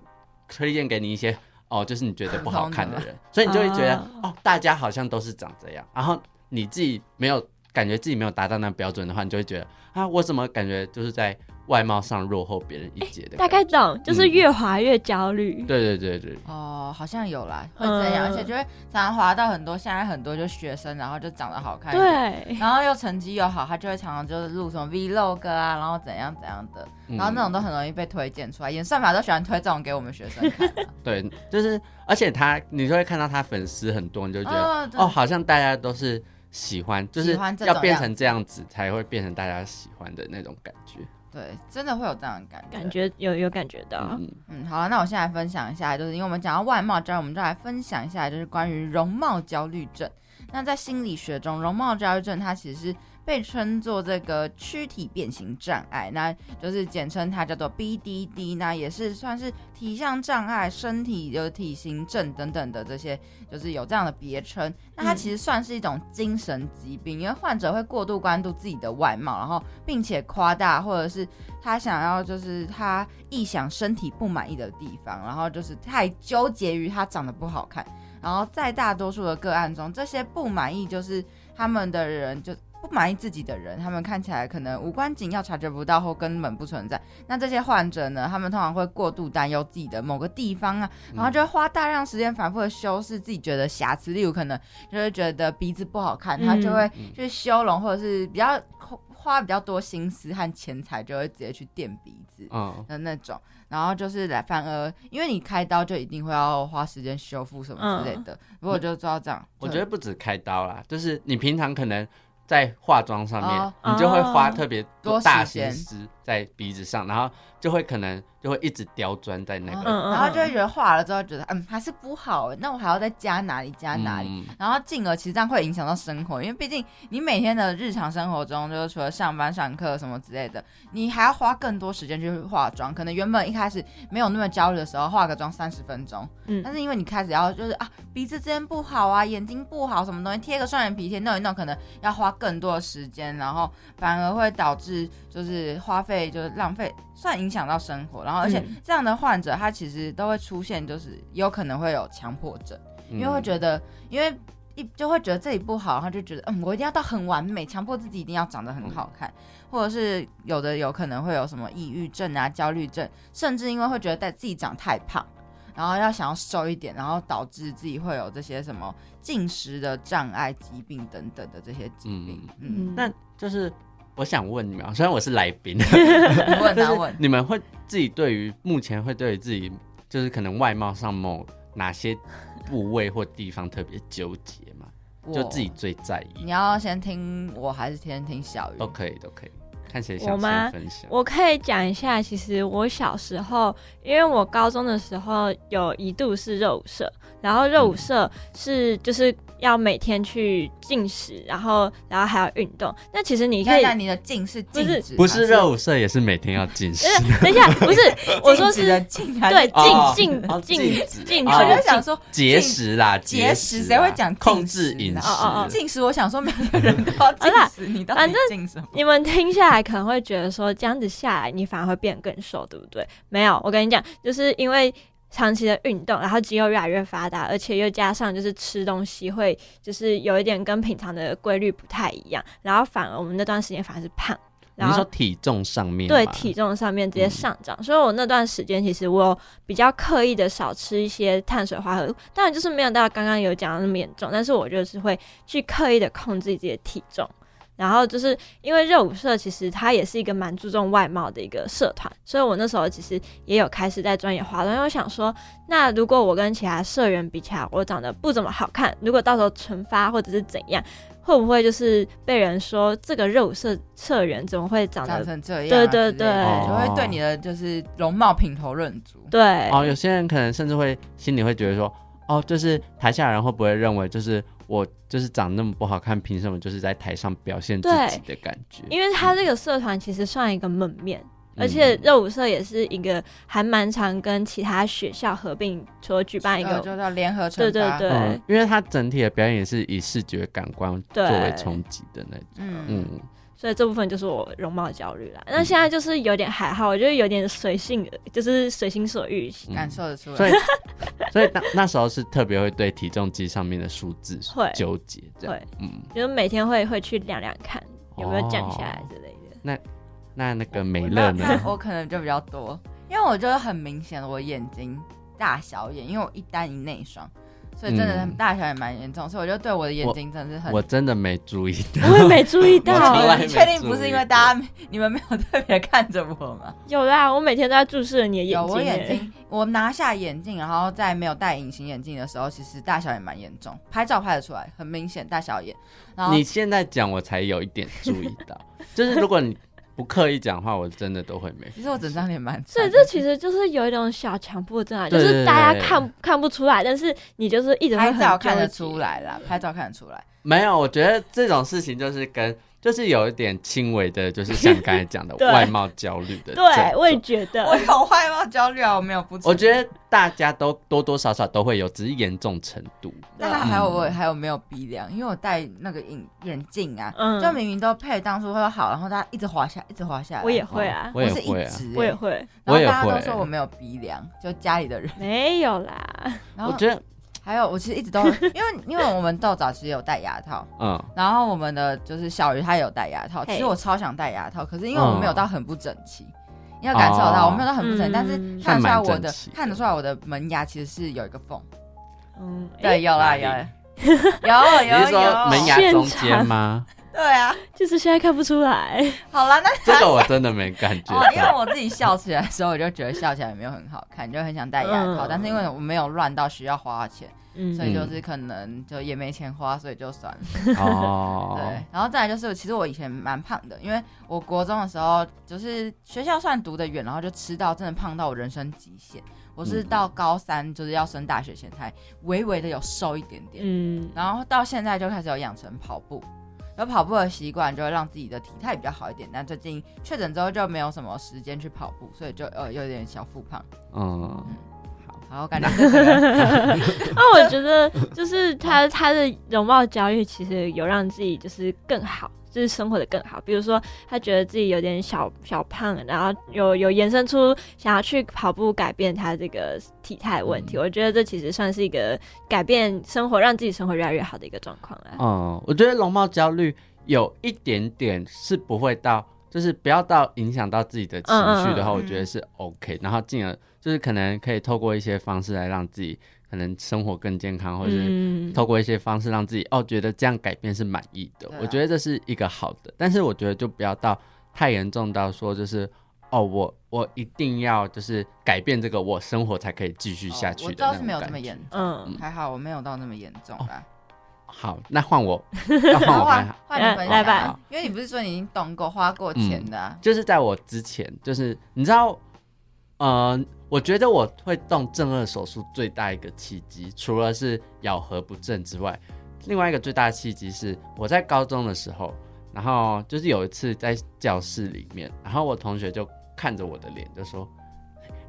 Speaker 6: 推荐给你一些哦，就是你觉得不好看的人，所以你就会觉得
Speaker 2: 啊
Speaker 6: 哦，大家好像都是长这样，然后你自己没有感觉自己没有达到那标准的话，你就会觉得啊，我怎么感觉就是在外貌上落后别人一截的？
Speaker 2: 大概懂，就是
Speaker 6: 嗯。
Speaker 2: 越滑越焦虑。
Speaker 6: 对对对对，
Speaker 1: 哦，好像有啦，会这样，
Speaker 2: 嗯。
Speaker 1: 而且就会常常滑到很多现在很多就学生，然后就长得好看，
Speaker 2: 对，
Speaker 1: 然后又成绩又好，他就会常常就是录什么 vlog 啊，然后怎样怎样的，
Speaker 6: 嗯。
Speaker 1: 然后那种都很容易被推荐出来，演算法都喜欢推这种给我们学生看啊、<laughs>
Speaker 6: 对，就是而且他你就会看到他粉丝很多，你就觉得
Speaker 1: 哦
Speaker 6: 哦，好像大家都是喜欢，就是要变成这样子才会变成大家喜欢的那种感觉。
Speaker 1: 对，真的会有这样的感觉。
Speaker 2: 感觉有有感觉到。
Speaker 6: 嗯，
Speaker 1: 嗯，好了，那我现在来分享一下，就是因为我们讲到外貌焦虑，我们就来分享一下，就是关于容貌焦虑症。那在心理学中，容貌焦虑症它其实是被称作这个躯体变形障碍，那就是简称它叫做 BDD，那也是算是体相障碍、身体有体型症等等的这些，就是有这样的别称。那它
Speaker 2: 嗯
Speaker 1: 其实算是一种精神疾病，因为患者会过度关注自己的外貌，然后并且夸大或者是他想要就是他臆想身体不满意的地方，然后就是太纠结于他长得不好看，然后在大多数的个案中，这些不满意就是他们的人就。不满意自己的人，他们看起来可能无关紧要、察觉不到或根本不存在。那这些患者呢，他们通常会过度担忧自己的某个地方啊，然后就会花大量时间反复的修饰自己觉得瑕疵，例如可能就会觉得鼻子不好看，他就会
Speaker 6: 嗯
Speaker 1: 去修容，或者是比较花比较多心思和钱财，就会直接去垫鼻子
Speaker 6: 嗯，
Speaker 1: 的那种。然后就是来，反而因为你开刀就一定会要花时间修复什么之类的。如果就知道这样，
Speaker 6: 我觉得不止开刀啦，就是你平常可能在化妆上面，
Speaker 1: 哦。
Speaker 6: 你就会花
Speaker 2: 哦。
Speaker 6: 特别
Speaker 1: 多
Speaker 6: 大
Speaker 1: 时间。
Speaker 6: 心思在鼻子上，然后就会可能就会一直刁钻在那个，
Speaker 2: 嗯
Speaker 1: 然后就会觉得画了之后觉得嗯还是不好欸，那我还要再加哪里加哪里。
Speaker 6: 嗯
Speaker 1: 然后进而其实这样会影响到生活，因为毕竟你每天的日常生活中，就是除了上班、上课什么之类的，你还要花更多时间去化妆。可能原本一开始没有那么焦虑的时候，化个妆三十分钟，
Speaker 2: 嗯
Speaker 1: 但是因为你开始要就是啊鼻子这边不好啊，眼睛不好，什么东西贴个双眼皮贴弄一弄，可能要花更多的时间，然后反而会导致就是花费就是浪费，算影响到生活。然后而且
Speaker 2: 嗯
Speaker 1: 这样的患者他其实都会出现，就是有可能会有强迫症。因为会
Speaker 6: 嗯
Speaker 1: 觉得，因为一就会觉得自己不好，然后就觉得，嗯，我一定要到很完美，强迫自己一定要长得很好看，或者是有的有可能会有什么抑郁症啊、焦虑症，甚至因为会觉得在自己长太胖，然后要想要瘦一点，然后导致自己会有这些什么进食的障碍、疾病等等的这些疾病。嗯，
Speaker 6: 那就是我想问你们啊，虽然我是来宾，<laughs>
Speaker 1: 你问 <laughs>
Speaker 6: 就是
Speaker 1: 啊问，
Speaker 6: 你们会自己对于目前会对于自己就是可能外貌上某哪些部位或地方特别纠结吗？就自己最在意
Speaker 1: 你要先听我还是先听小鱼？
Speaker 6: 都可以，都可以。看谁想
Speaker 2: 我吗
Speaker 6: 先分享。
Speaker 2: 我可以讲一下，其实我小时候，因为我高中的时候有一度是热舞社，然后热舞社是就是要每天去进食，然后然后还要运动。那其实你可以，
Speaker 1: 你的进是静止，
Speaker 6: 不是热舞社也是每天要进食。<laughs>
Speaker 2: 等一下，不是 <laughs> 我说是对进
Speaker 6: 哦
Speaker 2: 进进进
Speaker 6: 哦
Speaker 1: 我就想说
Speaker 6: 节食啦，
Speaker 1: 节
Speaker 6: 食
Speaker 1: 谁会讲
Speaker 6: 控制饮食？
Speaker 2: 哦哦哦
Speaker 1: 进食，我想说每个人都要进食，你到底
Speaker 2: 反正
Speaker 1: 进什么？
Speaker 2: 你们听下来可能会觉得说，这样子下来你反而会变更瘦，对不对？没有，我跟你讲，就是因为长期的运动，然后肌肉越来越发达，而且又加上就是吃东西会就是有一点跟平常的规律不太一样，然后反而我们那段时间反而是胖。
Speaker 6: 你说
Speaker 2: 然后
Speaker 6: 体重上面
Speaker 2: 对体重上面直接上涨，所以我那段时间其实我有比较刻意的少吃一些碳水化合物，当然就是没有到刚刚有讲的那么严重，但是我就是会去刻意的控制自己的体重。然后就是因为热舞社其实它也是一个蛮注重外貌的一个社团，所以我那时候其实也有开始在专业化妆，因为我想说，那如果我跟其他社员比起来，我长得不怎么好看，如果到时候惩罚或者是怎样，会不会就是被人说这个热舞社社员怎么会长
Speaker 1: 长
Speaker 2: 得
Speaker 1: 成这样啊
Speaker 2: 对对对
Speaker 1: 就会对你的就是容貌品头论足。
Speaker 2: 对。
Speaker 6: 哦，有些人可能甚至会心里会觉得说，哦，就是台下人会不会认为就是我就是长那么不好看，凭什么就是在台上表现自己的感觉？
Speaker 2: 因为他这个社团其实算一个门面，
Speaker 6: 嗯
Speaker 2: 而且热舞社也是一个还蛮常跟其他学校合并，所举办一个
Speaker 1: 呃就叫联合
Speaker 2: 对对对、
Speaker 6: 嗯，因为它整体的表演也是以视觉感官作为冲击的那种。
Speaker 1: 嗯
Speaker 6: 嗯，
Speaker 2: 所以这部分就是我容貌焦虑啦。那现在就是有点还好，我觉得有点随性，就是随心所欲。
Speaker 6: 嗯
Speaker 1: 感受得出来。
Speaker 6: 所以 <laughs> 所以那那时候是特别会对体重机上面的数字
Speaker 2: 会
Speaker 6: 纠结，这样，嗯，
Speaker 2: 就是每天会会去量量看有没有降下来之类的。
Speaker 6: 那那那个美
Speaker 1: 我
Speaker 6: 乐
Speaker 1: 那
Speaker 6: 呢？<laughs>
Speaker 1: 我可能就比较多，因为我觉得很明显，我眼睛大小眼，因为我一单一内双，所以真的
Speaker 6: 嗯
Speaker 1: 大小也蛮严重，所以我就对我的眼睛真的是很。
Speaker 6: 我真的没注意到，<laughs>
Speaker 2: 我也没注意到 <laughs>
Speaker 6: 你
Speaker 1: 确定不是因为大家你们没有特别看着我吗？<laughs>
Speaker 2: 有啦，我每天都在注视着你的眼
Speaker 1: 有
Speaker 2: 睛。
Speaker 1: 我眼睛，我拿下眼镜，然后在没有戴隐形眼镜的时候，其实大小也蛮严重，拍照拍得出来，很明显大小眼。然后
Speaker 6: 你现在讲我才有一点注意到，就是如果你不刻意讲话，我真的都会没。
Speaker 1: 其实我整张脸蛮
Speaker 2: 所以这其实就是有一种小强迫症啊，就是大家看看不出来，但是你就是一直
Speaker 1: 拍照看得出。来啦，拍照看得出来。
Speaker 6: 没有，我觉得这种事情就是跟就是有一点轻微的，就是像刚才讲的 <laughs> 外貌焦虑的症
Speaker 2: 对，我也觉得。
Speaker 1: 我有外貌焦虑啊，我没有不。
Speaker 6: 我觉得大家都多多少少都会有，只是严重程度。
Speaker 1: 那还有我还有没有鼻梁？因为我戴那个眼眼镜啊，
Speaker 2: 嗯
Speaker 1: 就明明都配当初会好，然后它一直滑下，一直滑下来。
Speaker 2: 我也会啊，
Speaker 6: 我也
Speaker 1: 是一
Speaker 6: 会啊
Speaker 1: 直欸
Speaker 2: 我也会，
Speaker 1: 然后
Speaker 6: 我也
Speaker 1: 大家都说我没有鼻梁，就家里的人。
Speaker 2: 没有啦。
Speaker 1: 然后
Speaker 6: 我觉得，
Speaker 1: 还有，我其实一直都 <laughs> 因为因为我们豆早其实有戴牙套，
Speaker 6: 嗯，
Speaker 1: 然后我们的就是小鱼他也有戴牙套，其实我超想戴牙套，可是因为我们没有到很不整齐。你要感受
Speaker 6: 哦。
Speaker 1: 到，我没有到很不整齐，
Speaker 2: 嗯
Speaker 1: 但是看得出来我的看得出来我的门牙其实是有一个缝。
Speaker 2: 嗯，
Speaker 1: 对，有啦有啦有。有
Speaker 6: 你是说
Speaker 1: 有。
Speaker 6: 门牙中间吗？
Speaker 1: 对啊，
Speaker 2: 就是现在看不出来。
Speaker 1: 好了，那
Speaker 6: 这个我真的没感觉
Speaker 1: 哦，因为。我自己笑起来的时候，我就觉得笑起来没有很好看，就很想戴牙套，
Speaker 2: 嗯
Speaker 1: 但是因为我没有乱到需要花钱，
Speaker 2: 嗯
Speaker 1: 所以就是可能就也没钱花，所以就算了。
Speaker 6: 哦，<laughs>
Speaker 1: 对，然后再来就是，其实我以前蛮胖的，因为我国中的时候就是学校算读的远，然后就吃到真的胖到我人生极限。我是到高三就是要升大学前才微微的有瘦一点点，
Speaker 2: 嗯，
Speaker 1: 然后到现在就开始有养成跑步，有跑步的习惯，就会让自己的体态比较好一点。但最近确诊之后就没有什么时间去跑步，所以就呃有点小复胖。
Speaker 6: 嗯，
Speaker 1: 好，感觉这个 <laughs>
Speaker 2: 那我觉得就是他他的容貌焦虑，其实有让自己就是更好，就是生活的更好。比如说，他觉得自己有点小小胖，然后有有延伸出想要去跑步改变他这个体态问题。我觉得这其实算是一个改变生活，让自己生活越来越好的一个状况了。
Speaker 6: 嗯，我觉得容貌焦虑有一点点是不会到，就是不要到影响到自己的情绪的话，
Speaker 2: 嗯嗯嗯
Speaker 6: 我觉得是 OK。然后进而就是可能可以透过一些方式来让自己可能生活更健康，或者是
Speaker 2: 嗯，
Speaker 6: 透过一些方式让自己哦觉得这样改变是满意的
Speaker 1: 啊。
Speaker 6: 我觉得这是一个好的，但是我觉得就不要到太严重到说就是。哦，我我一定要就是改变这个，我生活才可以继续下去
Speaker 1: 哦我
Speaker 6: 的那
Speaker 1: 倒是没有这么严重，
Speaker 2: 嗯，
Speaker 1: 还好我没有到那么严重啦。
Speaker 6: 好，那换我，那换我
Speaker 1: 换。换你分享
Speaker 2: 来吧
Speaker 1: 啊，因为你不是说你已经懂过花过钱的啊，
Speaker 6: 就是在我之前，就是你知道，呃，我觉得我会动正颚手术最大一个契机，除了是咬合不正之外，另外一个最大的契机是我在高中的时候，然后就是有一次在教室里面，然后我同学就看着我的脸就说：“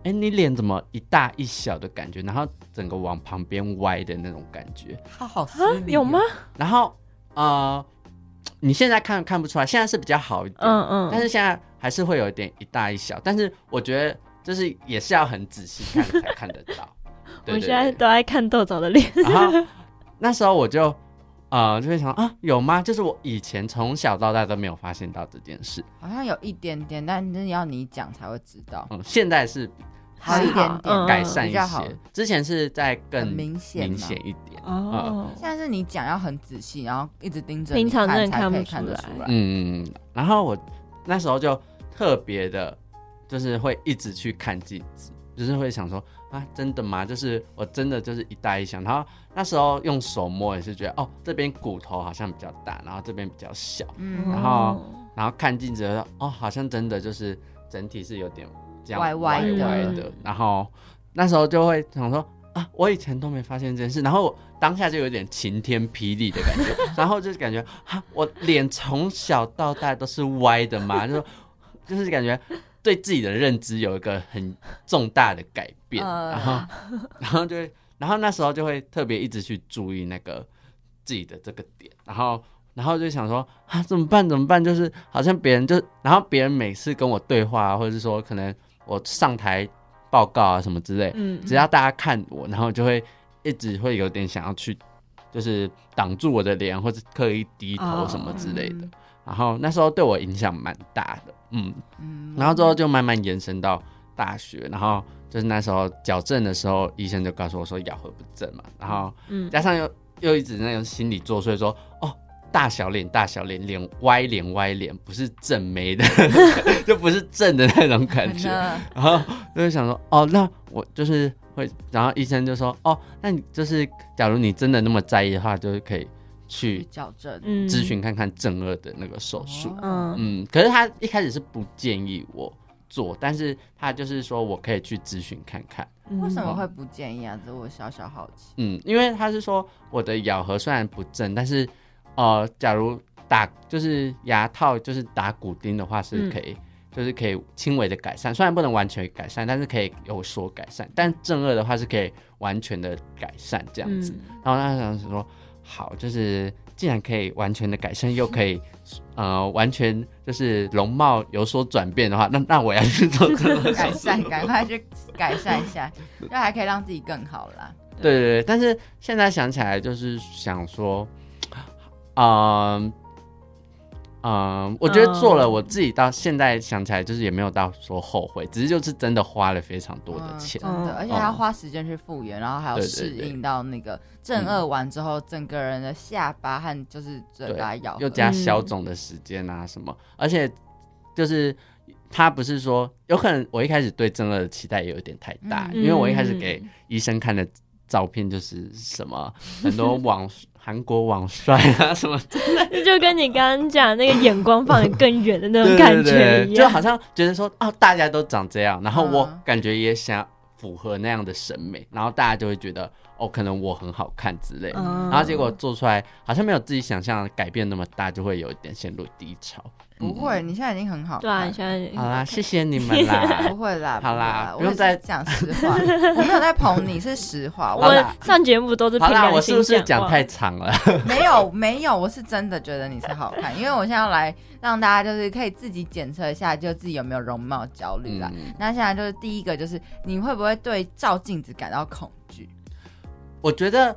Speaker 6: 哎，你脸怎么一大一小的感觉？然后整个往旁边歪的那种感觉。”
Speaker 1: 他好失
Speaker 2: 啊，有吗？？
Speaker 6: 然后呃，你现在看看不出来，现在是比较好一点，
Speaker 2: 嗯嗯，
Speaker 6: 但是现在还是会有一点一大一小，但是我觉得就是也是要很仔细看才看得到。<laughs>
Speaker 2: 我现在都爱看豆枣的脸。
Speaker 6: 然后那时候我就呃就会想啊，有吗？就是我以前从小到大都没有发现到这件事，
Speaker 1: 好像有一点点，但真的要你讲才会知道。
Speaker 6: 嗯，现在是
Speaker 1: 好一点点，
Speaker 2: 嗯
Speaker 6: 改善一些，之前是在更
Speaker 1: 很明显
Speaker 6: 明显一点。
Speaker 2: 哦，
Speaker 1: 现在是你讲要很仔细，然后一直盯着
Speaker 2: 平常真的看
Speaker 1: 看
Speaker 2: 不出来
Speaker 1: 看得出来。
Speaker 6: 嗯，然后我那时候就特别的，就是会一直去看镜子，就是会想说啊，真的吗？就是我真的就是一大一小，然后那时候用手摸也是觉得哦，这边骨头好像比较大，然后这边比较小，
Speaker 1: 嗯，
Speaker 6: 然后然后看镜子哦，好像真的就是整体是有点这样
Speaker 1: 歪歪
Speaker 2: 的
Speaker 6: 歪的，然后那时候就会想说。啊，我以前都没发现这件事，然后我当下就有点晴天霹雳的感觉，<laughs> 然后就是感觉啊，我脸从小到大都是歪的嘛，就是就是感觉对自己的认知有一个很重大的改变，
Speaker 1: 呃
Speaker 6: 然后然后就会，然后那时候就会特别一直去注意那个自己的这个点，然后然后就想说啊，怎么办？怎么办？就是好像别人就，然后别人每次跟我对话、啊，或者是说可能我上台报告啊什么之类，
Speaker 2: 嗯，
Speaker 6: 只要大家看我，然后就会一直会有点想要去，就是挡住我的脸，或者刻意低头什么之类的。
Speaker 1: 嗯
Speaker 6: 然后那时候对我影响蛮大的，嗯，
Speaker 1: 嗯。
Speaker 6: 然后之后就慢慢延伸到大学，然后就是那时候矫正的时候，医生就告诉我说咬合不正嘛，然后
Speaker 2: 嗯。
Speaker 6: 加上又又一直那种心理作祟说，哦，大小脸大小脸，脸歪脸歪脸，不是正眉的，<laughs> 就不是正的那种感觉，然后就会想说，哦，那我就是会，然后医生就说，哦，那你就是假如你真的那么在意的话，就是可以
Speaker 1: 去
Speaker 6: 去
Speaker 1: 矫正，
Speaker 2: 嗯
Speaker 6: 咨询看看正颚的那个手术。
Speaker 1: 哦
Speaker 2: 嗯
Speaker 6: 嗯，可是他一开始是不建议我做，但是他就是说我可以去咨询看看。
Speaker 2: 嗯
Speaker 1: 为什么会不建议啊？这我小小好奇。
Speaker 6: 嗯，因为他是说我的咬合虽然不正，但是呃，假如打就是牙套就是打骨钉的话是可以，就是可以轻微的改善，虽然不能完全改善，但是可以有所改善。但正颚的话是可以完全的改善这样子。
Speaker 2: 嗯
Speaker 6: 然后他想说，好，就是既然可以完全的改善，又可以呃完全就是容貌有所转变的话，那那我要去做这个 <laughs>
Speaker 1: 改善，赶快去改善一下，就还可以让自己更好啦。
Speaker 6: 对对对，但是现在想起来就是想说，<tsk> 嗯嗯，我觉得做了，
Speaker 2: 嗯。
Speaker 6: 我自己到现在想起来就是也没有到说后悔，只是就是真的花了非常多的钱。
Speaker 1: 真的，
Speaker 2: 嗯。
Speaker 1: 而且还要花时间去复原，然后还要适应到那个正颚完之后，整个人的下巴和就是嘴巴咬，
Speaker 6: 又加消肿的时间啊什么，而且就是他不是说有可能我一开始对正颚的期待也有点太大，
Speaker 1: 嗯。
Speaker 6: 因为我一开始给医生看的照片就是什么很多网韩国网帅啊什么 <laughs>
Speaker 2: 就跟你刚刚讲那个眼光放得更远的那种感觉一样，
Speaker 6: 就好像觉得说哦大家都长这样，然后我
Speaker 1: 嗯
Speaker 6: 感觉也想符合那样的审美，然后大家就会觉得哦可能我很好看之类的。
Speaker 2: 嗯
Speaker 6: 然后结果做出来好像没有自己想象的改变那么大，就会有一点陷入低潮。
Speaker 1: 不会，你现在已经很好看。
Speaker 2: 对啊，你现在
Speaker 6: 嗯好啦，<laughs> 谢谢你们啦 <laughs>
Speaker 1: 不。会啦，<laughs>
Speaker 6: 好啦
Speaker 1: 不
Speaker 6: 用再
Speaker 1: 讲实话，我没有在捧你，是实话。我
Speaker 2: 上节目都是凭
Speaker 6: 好啦，我是不是讲太长了？
Speaker 1: 没有没有，我是真的觉得你是好看，因为我现在要来让大家就是可以自己检测一下，就自己有没有容貌焦虑啦。
Speaker 6: 嗯，
Speaker 1: 那现在就是第一个，就是你会不会对照镜子感到恐惧？
Speaker 6: 我觉得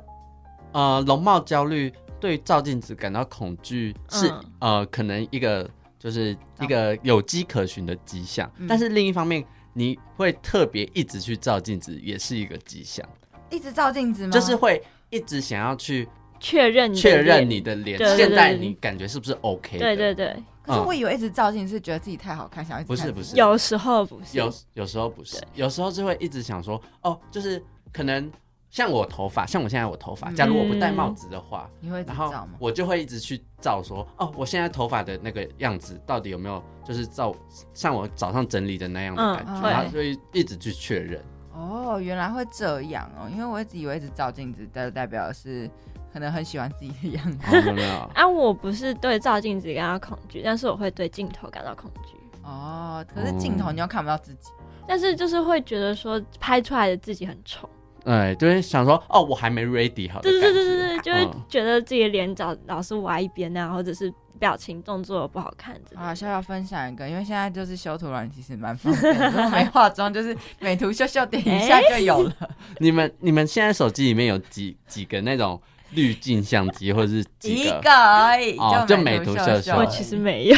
Speaker 6: 呃，容貌焦虑对照镜子感到恐惧是、
Speaker 2: 嗯
Speaker 6: 呃，可能一个就是一个有迹可循的迹象，
Speaker 1: 嗯。
Speaker 6: 但是另一方面，你会特别一直去照镜子，也是一个迹象，
Speaker 1: 一直照镜子吗？
Speaker 6: 就是会一直想要去
Speaker 2: 确认
Speaker 6: 确认你的脸现在你感觉是不是 OK？
Speaker 2: 对对对，
Speaker 1: 可是我以为一直照镜是觉得自己太好看，想要一直看
Speaker 6: 不是不是。
Speaker 2: 有时候不是，
Speaker 6: 有有时候不是，有时候就会一直想说，哦，就是可能像我头发，像我现在我头发，假如我不戴帽子的话，
Speaker 1: 你会一直
Speaker 6: 然后
Speaker 1: 照吗？
Speaker 6: 我就会一直去照说，哦，我现在头发的那个样子到底有没有就是照像我早上整理的那样的感觉，
Speaker 1: 嗯
Speaker 6: 然后就会一直去确认。
Speaker 1: 哦，原来会这样哦，因为我一直以为一直照镜子，代代表的是可能很喜欢自己的样子。<laughs>
Speaker 2: 啊，我不是对照镜子感到恐惧，但是我会对镜头感到恐惧。
Speaker 1: 哦，可是镜头你又看不到自己。
Speaker 2: 但是就是会觉得说拍出来的自己很丑，
Speaker 6: 哎，就是想说，哦，我还没 ready 好的
Speaker 2: 对。对对对对，就会
Speaker 6: 嗯
Speaker 2: 觉得自己的脸老老是歪一边啊，或者是表情动作不好看。
Speaker 1: 啊，笑笑分享一个，因为现在就是修图软其实蛮方便的，如果没化妆就是美图秀秀点一下就有了。<laughs>
Speaker 6: 你们你们现在手机里面有几几个那种滤镜相机，或者是几
Speaker 1: 一
Speaker 6: 个？
Speaker 1: 而已，
Speaker 6: 哦就美图秀秀
Speaker 1: 秀。
Speaker 2: 我其实没有，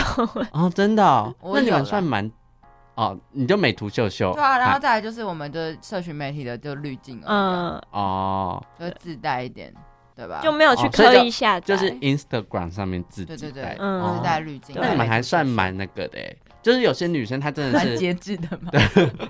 Speaker 6: 哦，真的、哦，那你们算蛮哦，你就美图秀秀。
Speaker 1: 对啊，然后再来就是我们的社群媒体的就滤镜
Speaker 2: 嗯，
Speaker 6: 哦，
Speaker 1: 就自带一点，对吧？
Speaker 2: 就没有去刻意下载，
Speaker 6: 就是 Instagram 上面自己
Speaker 1: 对对对
Speaker 6: 带，
Speaker 2: 嗯
Speaker 6: 哦
Speaker 1: 自带滤镜。
Speaker 6: 那你们还算蛮那个的哎，就是有些女生她真的是，
Speaker 1: 蛮节制的嘛。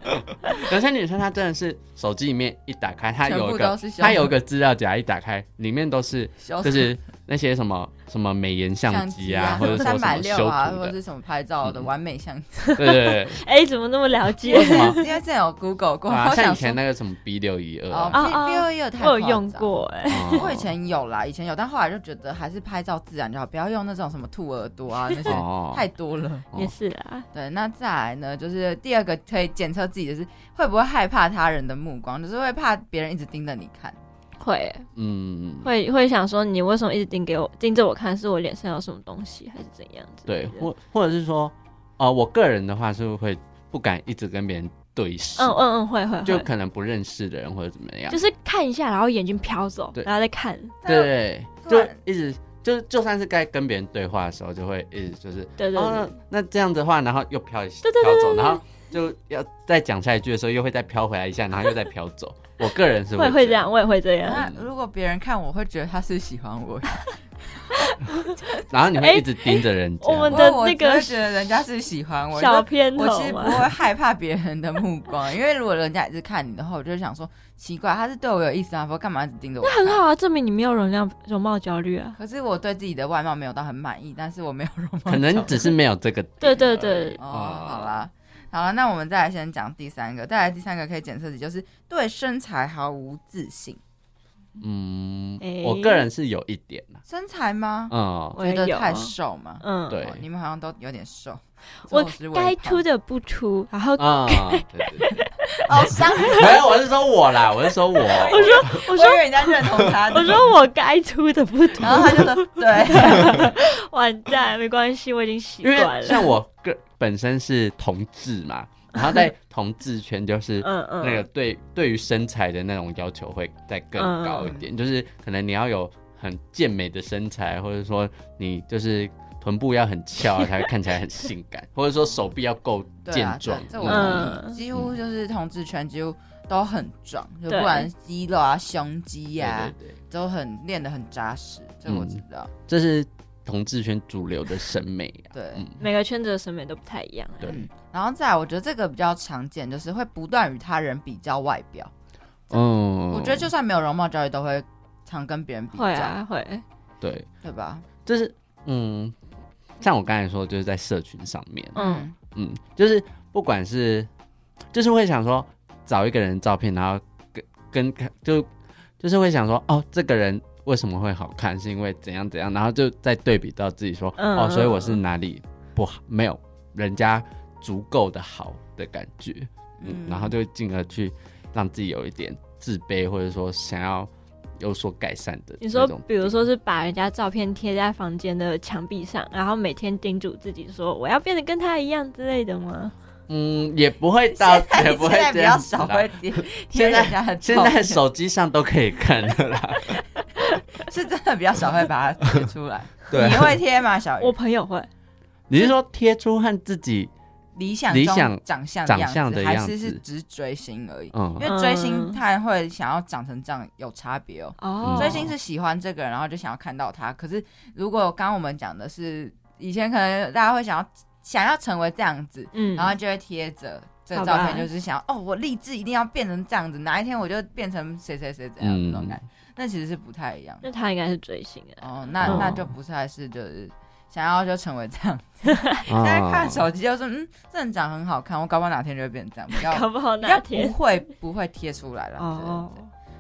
Speaker 1: <laughs>
Speaker 6: 有些女生她真的是手机里面一打开，她有一个她有一个资料夹一打开，里面都是就是那些什么什么美颜相机啊，或者说
Speaker 1: 三百
Speaker 6: 什么修
Speaker 1: 六啊，或者，是什么拍照的
Speaker 6: 嗯
Speaker 1: 完美相机。
Speaker 6: 对对对，<laughs>
Speaker 2: 哎，怎么那么了解
Speaker 6: 为？什么？
Speaker 1: 因为之前有 Google 过，
Speaker 6: 啊，像以前那个什么 B 六一二
Speaker 1: 哦，B 六一二太
Speaker 2: 我有用过哎，
Speaker 6: 哦
Speaker 1: 我以前有啦，以前有，但后来就觉得还是拍照自然就好，不要用那种什么兔耳朵啊 <laughs> 那些，
Speaker 6: 哦
Speaker 1: 太多了。
Speaker 6: 哦
Speaker 2: 也是啊，
Speaker 1: 对，那再来呢，就是第二个可以检测自己的是会不会害怕他人的目光，就是会怕别人一直盯着你看。
Speaker 2: 会。
Speaker 6: 嗯，
Speaker 2: 会会想说你为什么一直盯给我盯着我看？是我脸上有什么东西，还是怎样子
Speaker 6: 对，或或者是说，呃，我个人的话是会不敢一直跟别人对视，
Speaker 2: 嗯嗯嗯，会会会，
Speaker 6: 就可能不认识的人或者怎么样，
Speaker 2: 就是看一下，然后眼睛飘走，然后再看，
Speaker 6: 对对，就一直就就算是该跟别人对话的时候，就会一直就是，
Speaker 2: 对对
Speaker 6: 哦，
Speaker 2: 对，
Speaker 6: 那那这样子的话，然后又飘一
Speaker 2: 对对
Speaker 6: 飘走，然后就要再讲下一句的时候，又会再飘回来一下，然后又再飘走。<laughs> 我个人是
Speaker 2: 会会这样，我也会这样。
Speaker 1: 那如果别人看我会觉得他是喜欢我，
Speaker 6: 然后你会一直盯着人家。
Speaker 2: 我们的那个
Speaker 1: 我觉得人家是喜欢我，
Speaker 2: 小偏头
Speaker 1: 我其实不，会害怕别人的目光，因为如果人家一直看你的话，我就会想说奇怪，他是对我有意思啊，不干嘛一直盯着我？
Speaker 2: 那很。好啊，证明你没有容量容貌焦虑啊。
Speaker 1: 可是我对自己的外貌没有到很满意，但是我没有容貌
Speaker 6: 可能只是没有这个
Speaker 2: 对对对
Speaker 1: 哦，好啦，好了，那我们再来先讲第三个，再来第三个可以检测的就是对身材毫无自信。
Speaker 6: 嗯
Speaker 2: 诶，
Speaker 6: 我个人是有一点啦
Speaker 1: 身材吗？
Speaker 6: 嗯，
Speaker 2: 我也有
Speaker 1: 觉得太瘦吗？
Speaker 2: 嗯，
Speaker 6: 对
Speaker 1: 哦你们好像都有点瘦。<laughs>
Speaker 2: 我
Speaker 1: 是微
Speaker 2: 该
Speaker 1: 胖
Speaker 2: 凸的不凸，然后
Speaker 6: 啊，对 <laughs> 对对，
Speaker 1: 好 <laughs> 伤心。
Speaker 6: 没有，我是说我啦，我是说我，
Speaker 2: 我说我
Speaker 1: 我
Speaker 2: 说
Speaker 1: 以为你在认同他，
Speaker 2: 我说我该凸的不凸，
Speaker 1: 然后他就说对，
Speaker 2: 完蛋，没关系，我已经习
Speaker 6: 因
Speaker 2: 惯了。
Speaker 6: 像我个本身是同志嘛，<laughs> 然后在同志圈就是
Speaker 2: 嗯嗯，
Speaker 6: 那个对对于身材的那种要求会再更高一点，就是可能你要有很健美的身材，或者说你就是臀部要很翘啊才会看起来很性感，<laughs> 或者说手臂要够健壮。
Speaker 1: 这。这我几乎就是同志圈几乎都很壮，就不管是肌肉啊、胸肌
Speaker 6: 对
Speaker 1: 呀、都很练得很扎实，这我知道。
Speaker 6: 这是同志圈主流的审美啊。
Speaker 1: 对，
Speaker 6: 嗯，
Speaker 2: 每个圈子的审美都不太一样。
Speaker 6: 对
Speaker 1: 嗯，然后再来，我觉得这个比较常见，就是会不断与他人比较外表。
Speaker 6: 嗯，
Speaker 1: 我觉得就算没有容貌焦虑，都会常跟别人比较，
Speaker 2: 会啊，会，
Speaker 6: 对，
Speaker 1: 对吧？
Speaker 6: 就是嗯，像我刚才说，就是在社群上面，
Speaker 2: 嗯，
Speaker 6: 嗯，就是不管是，就是会想说找一个人照片，然后跟跟就就是会想说，哦，这个人为什么会好看，是因为怎样怎样，然后就再对比到自己说，
Speaker 2: 嗯
Speaker 6: 哦，所以我是哪里不好，没有人家足够的好的感觉，嗯，然后就进而去让自己有一点自卑，或者说想要有所改善的
Speaker 2: 你说，比如说是把人家照片贴在房间的墙壁上，然后每天叮嘱自己说我要变得跟他一样之类的吗？
Speaker 6: 嗯，也不会到，
Speaker 1: 现在
Speaker 6: 也不会
Speaker 1: 现在比较
Speaker 6: 这样子
Speaker 1: 少会贴贴
Speaker 6: 现在现在手机上都可以看了啦。<laughs>
Speaker 1: 是真的比较少会把它贴出来。<laughs> 你会贴吗，小
Speaker 2: 我？朋友会，
Speaker 6: 你是说贴出和自己
Speaker 1: 理想中
Speaker 6: 理想
Speaker 1: 长相
Speaker 6: 长
Speaker 1: 样子，
Speaker 6: 相的样
Speaker 1: 还是是只追星而已？
Speaker 6: 嗯
Speaker 1: 因为追星
Speaker 2: 嗯
Speaker 1: 他会想要长成这样有差别哦。
Speaker 2: 哦，
Speaker 1: 追星是喜欢这个人，然后就想要看到他。可是如果刚刚我们讲的是以前可能大家会想要想要成为这样子，
Speaker 2: 嗯，
Speaker 1: 然后就会贴着这个照片就是想哦，我立志一定要变成这样子，哪一天我就变成谁谁谁怎样
Speaker 6: 嗯
Speaker 1: 那种感觉。那其实是不太一样。
Speaker 2: 那他应该是追星的，
Speaker 1: 哦，那
Speaker 2: 哦
Speaker 1: 那就不太是就是想要就成为这样。<laughs> 现在看手机就说嗯，这人长很好看，我搞不好哪天就会变成这样，不要
Speaker 2: 搞不好哪天不
Speaker 1: 会不会贴出来了。
Speaker 2: 哦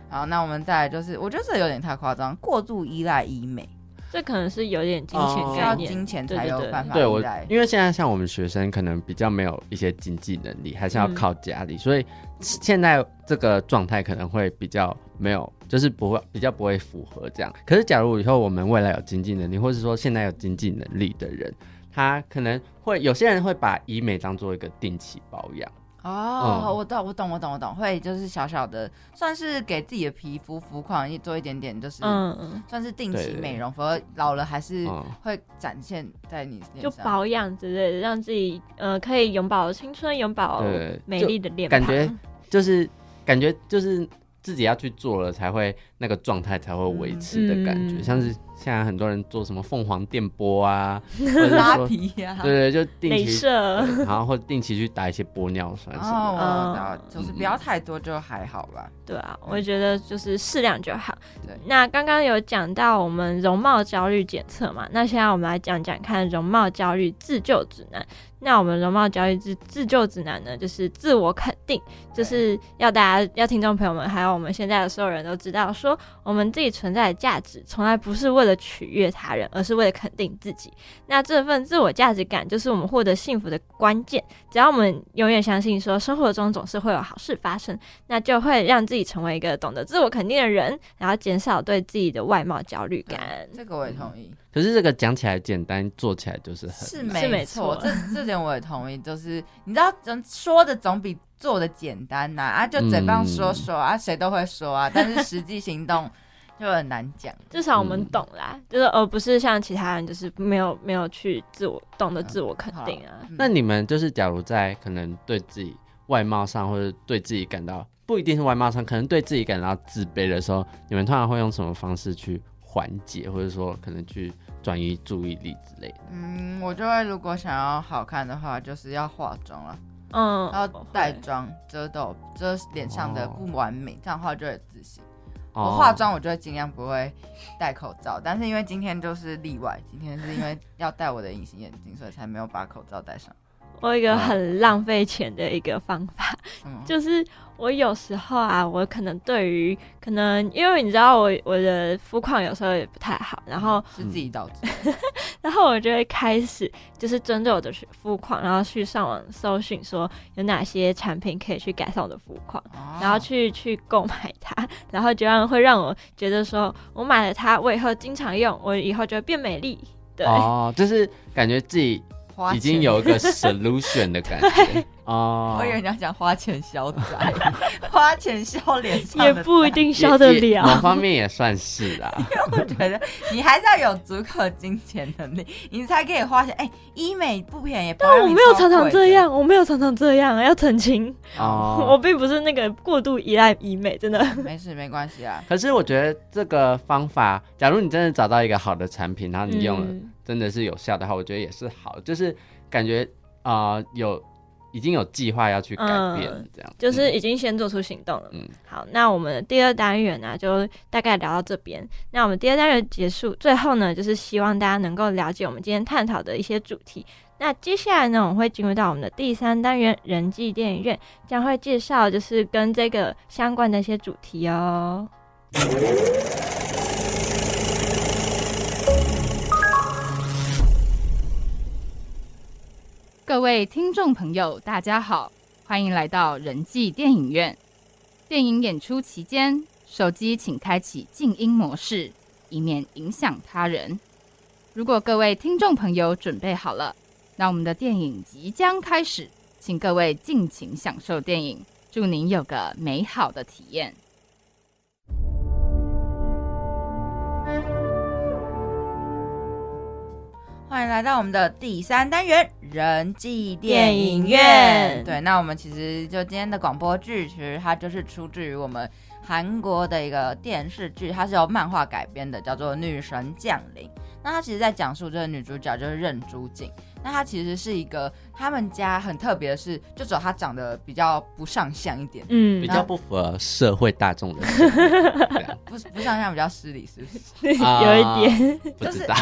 Speaker 1: 好，那我们再来就是，我觉得这有点太夸张，过度依赖医美，
Speaker 2: 这可能是有点金钱
Speaker 6: 哦
Speaker 1: 需要
Speaker 2: 概念，
Speaker 1: 金钱才有办法
Speaker 6: 对我。因为现在像我们学生可能比较没有一些经济能力，还是要
Speaker 2: 嗯
Speaker 6: 靠家里，所以现在这个状态可能会比较没有，就是不会比较不会符合这样。可是假如以后我们未来有经济能力，或是说现在有经济能力的人，他可能会有些人会把医美当做一个定期保养。
Speaker 1: 哦，
Speaker 6: 嗯
Speaker 1: 我懂，我懂，我懂，我懂，会就是小小的，算是给自己的皮肤肤况一做一点点，就是
Speaker 2: 嗯嗯，
Speaker 1: 算是定期美容，否则老了还是
Speaker 6: 嗯
Speaker 1: 会展现在你脸
Speaker 2: 就。保养之类的，让自己呃可以永葆青春，永葆美丽的脸庞。
Speaker 6: 感觉就是感觉就是自己要去做了，才会那个状态才会维持的感觉。
Speaker 2: 嗯
Speaker 6: 像是现在很多人做什么凤凰电波啊，<laughs> 或者
Speaker 1: 拉皮呀、
Speaker 6: 对对，就定
Speaker 2: 镭
Speaker 6: 期，
Speaker 2: 射，
Speaker 6: 然后或定期去打一些玻尿酸什么的。
Speaker 1: 就是不要太多就还好吧。
Speaker 2: 对啊，我觉得就是适量就好。
Speaker 1: 对
Speaker 2: 那刚刚有讲到我们容貌焦虑检测嘛，那现在我们来讲讲看容貌焦虑自救指南。那我们容貌焦虑自自救指南呢，就是自我肯定，就是要大家要听众朋友们，还有我们现在的所有人都知道，说我们自己存在的价值，从来不是为了取悦他人，而是为了肯定自己。那这份自我价值感，就是我们获得幸福的关键。只要我们永远相信说，生活中总是会有好事发生，那就会让自己成为一个懂得自我肯定的人，然后减少对自己的外貌焦虑感。
Speaker 1: 这个我也同意，
Speaker 6: 可是这个讲起来简单，做起来就是很
Speaker 1: 是
Speaker 2: 没
Speaker 1: 错这这点我也同意。就是你知道，总说的总比做的简单呐、啊，就嘴巴说说、啊，谁都会说啊，但是实际行动就很难讲。
Speaker 2: 至少我们懂啦，就是而不是像其他人，就是没有没有去自我懂得自我肯定啊。
Speaker 1: 嗯
Speaker 6: 那你们就是假如在可能对自己外貌上，或者对自己感到不一定是外貌上，可能对自己感到自卑的时候，你们通常会用什么方式去缓解，或者说可能去转移注意力之类的？
Speaker 1: 嗯，我就会如果想要好看的话，就是要化妆了，
Speaker 2: 嗯，
Speaker 1: 要带妆遮痘遮脸上的
Speaker 6: 哦
Speaker 1: 不完美，这样的话就会自信。我化妆我就会尽量不会戴口罩，但是因为今天就是例外，今天是因为要戴我的隐形眼镜，所以才没有把口罩戴上。
Speaker 2: 我有一个很浪费钱的一个方法，
Speaker 1: 嗯，<laughs>
Speaker 2: 就是我有时候啊，我可能对于可能因为你知道我我的肤况有时候也不太好，然后
Speaker 1: 是自己导致。<laughs>
Speaker 2: 然后我就会开始就是针对我的肤况，然后去上网搜寻说有哪些产品可以去改善我的肤况，
Speaker 1: 哦
Speaker 2: 然后去去购买它，<laughs> 然后这样会让我觉得说我买了它，我以后经常用，我以后就会变美丽。对，
Speaker 6: 哦，就是感觉自己
Speaker 1: 花
Speaker 6: 已经有一个 <laughs> solution 的感觉哦
Speaker 1: 我以为你要讲花钱消灾，<laughs> 花钱消脸上
Speaker 2: 也不一。定消得
Speaker 6: 也也某。方面也算是啦。<laughs>
Speaker 1: 我觉得你还是要有足够金钱能力，你才可以花钱。哎、医美不便宜，
Speaker 2: 但我没有常常这样，我没有常常这样，要澄清哦，我
Speaker 6: 哦，
Speaker 2: 并不是那个过度依赖医美，真的。
Speaker 1: 没事，没关系啊。
Speaker 6: 可是我觉得这个方法，假如你真的找到一个好的产品，然后你用了
Speaker 2: 嗯
Speaker 6: 真的是有效的话，我觉得也是好，就是感觉啊、呃有已经有计划要去改变
Speaker 2: 嗯
Speaker 6: 这样，
Speaker 2: 就是
Speaker 6: 嗯
Speaker 2: 已经先做出行动了。
Speaker 6: 嗯
Speaker 2: 好，那我们的第二单元呢、就大概聊到这边。那我们第二单元结束，最后呢，就是希望大家能够了解我们今天探讨的一些主题。那接下来呢，我们会进入到我们的第三单元——人际电影院，将会介绍就是跟这个相关的一些主题哦。<laughs>
Speaker 10: 各位听众朋友，大家好，欢迎来到人际电影院。电影演出期间，手机请开启静音模式，以免影响他人。如果各位听众朋友准备好了，那我们的电影即将开始，请各位尽情享受电影，祝您有个美好的体验。
Speaker 1: 欢迎来到我们的第三单元人际
Speaker 2: 电影
Speaker 1: 影
Speaker 2: 院。
Speaker 1: 对，那我们其实就今天的广播剧，其实它就是出自于我们韩国的一个电视剧，它是由漫画改编的，叫做《女神降临》。那它其实在讲述这个女主角就是任珠景，那他其实是一个他们家很特别的是，就只有他长得比较不上相一点，
Speaker 2: 嗯
Speaker 6: 比较不符合社会大众的 <laughs>
Speaker 1: 不不上相比较失礼，是不是？
Speaker 6: 啊 <laughs>
Speaker 2: 有一点，<laughs>
Speaker 6: 不知道。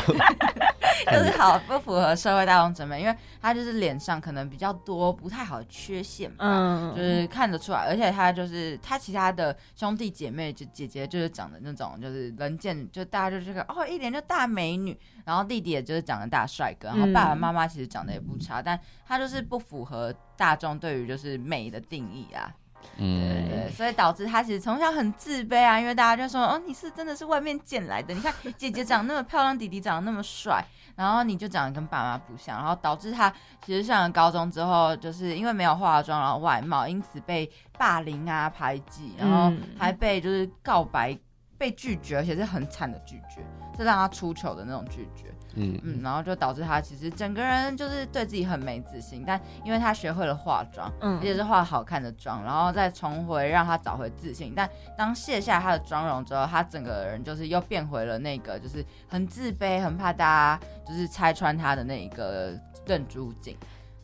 Speaker 1: 就是好不符合社会大众审美，因为他就是脸上可能比较多不太好的缺陷吧，
Speaker 2: 嗯，
Speaker 1: 就是看得出来，而且他就是他其他的兄弟姐妹就姐姐就是长得那种就是人见就大家就这个哦一脸就大美女，然后弟弟也就是长得大帅哥，然后爸爸
Speaker 2: 嗯
Speaker 1: 妈妈其实长得也不差，但他就是不符合大众对于就是美的定义啊。
Speaker 6: 嗯，
Speaker 1: 对，所以导致他其实从小很自卑啊，因为大家就说，哦，你是真的是外面捡来的，你看姐姐长那么漂亮，弟弟长得那么帅，然后你就长得跟爸妈不像，然后导致他其实上了高中之后，就是因为没有化妆，然后外貌，因此被霸凌啊、排挤，然后
Speaker 2: 嗯
Speaker 1: 还被就是告白被拒绝，而且是很惨的拒绝，是让他出糗的那种拒绝。
Speaker 6: 嗯
Speaker 1: 嗯，然后就导致他其实整个人就是对自己很没自信，但因为他学会了化妆，
Speaker 2: 嗯
Speaker 1: 而且是化好看的妆，然后再重回让他找回自信。但当卸下他的妆容之后，他整个人就是又变回了那个就是很自卑、很怕大家就是拆穿他的那一个认珠景。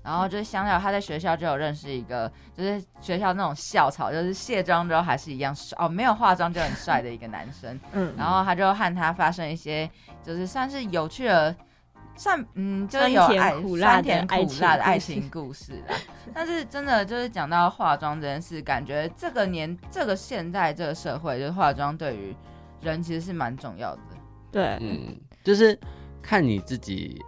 Speaker 1: 然后就想想他在学校就有认识一个，就是学校那种校草，就是卸妆之后还是一样帅哦，没有化妆就很帅的一个男生。
Speaker 2: 嗯，
Speaker 1: 然后他就和他发生一些，就是算是有趣的，算嗯，就是有爱
Speaker 2: 苦辣的
Speaker 1: 酸甜苦辣的爱情故事啦。但是真的就是讲到化妆这件事，感觉这个年这个现代这个社会，就是化妆对于人其实是蛮重要的。
Speaker 2: 对，
Speaker 6: 嗯，就是看你自己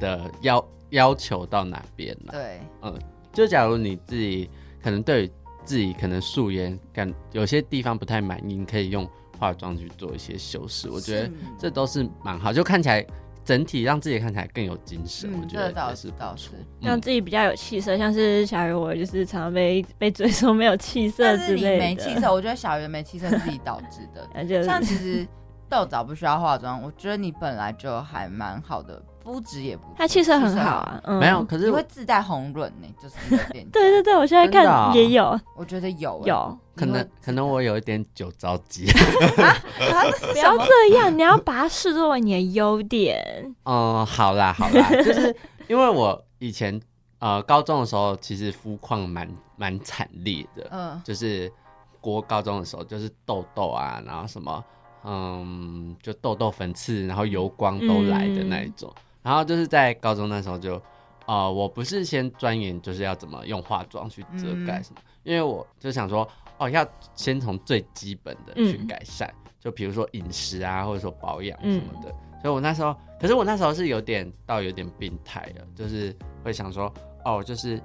Speaker 6: 的要要求到哪边了。
Speaker 1: 对，嗯
Speaker 6: 就假如你自己可能对自己可能素颜感有些地方不太满意，你可以用化妆去做一些修饰。我觉得
Speaker 1: 是
Speaker 6: 这都是蛮好，就看起来整体让自己看起来更有精神。
Speaker 1: 嗯
Speaker 6: 我觉
Speaker 1: 得倒
Speaker 6: 得是
Speaker 1: 倒是
Speaker 6: 错。
Speaker 2: 让
Speaker 6: 嗯
Speaker 2: 自己比较有气色，像是小鱼我就是常常被被追说没有气色
Speaker 1: 但是你
Speaker 2: 之类的，
Speaker 1: 没气色，我觉得小圆没气色是自己导致的。
Speaker 2: 那就是
Speaker 1: 像其实豆枣不需要化妆，我觉得你本来就还蛮好的，肤质也不错，
Speaker 2: 他气色很好啊，嗯，
Speaker 6: 没有，，可是
Speaker 1: 你会自带红润呢，就是有点 <laughs>
Speaker 2: 对对对，我现在看也有。
Speaker 1: 我觉得有欸。
Speaker 2: 有，
Speaker 6: 可能可能我有一点酒糟肌。<laughs>
Speaker 2: 不要这样，你要把它视作为你的优点，
Speaker 6: 嗯，好啦好啦，<laughs> 就是因为我以前呃高中的时候，其实肤况蛮蛮惨烈的，
Speaker 1: 嗯。
Speaker 6: 就是国高中的时候，就是痘痘啊，然后什么嗯，就痘痘、粉刺，然后油光都来的那一种。然后就是在高中那时候就，呃，我不是先钻研就是要怎么用化妆去遮盖什么，因为我就想说，哦，要先从最基本的去
Speaker 2: 嗯
Speaker 6: 改善，就比如说饮食啊，或者说保养什么的。所以我那时候，可是我那时候是有点到有点病态了，就是会想说，哦，就是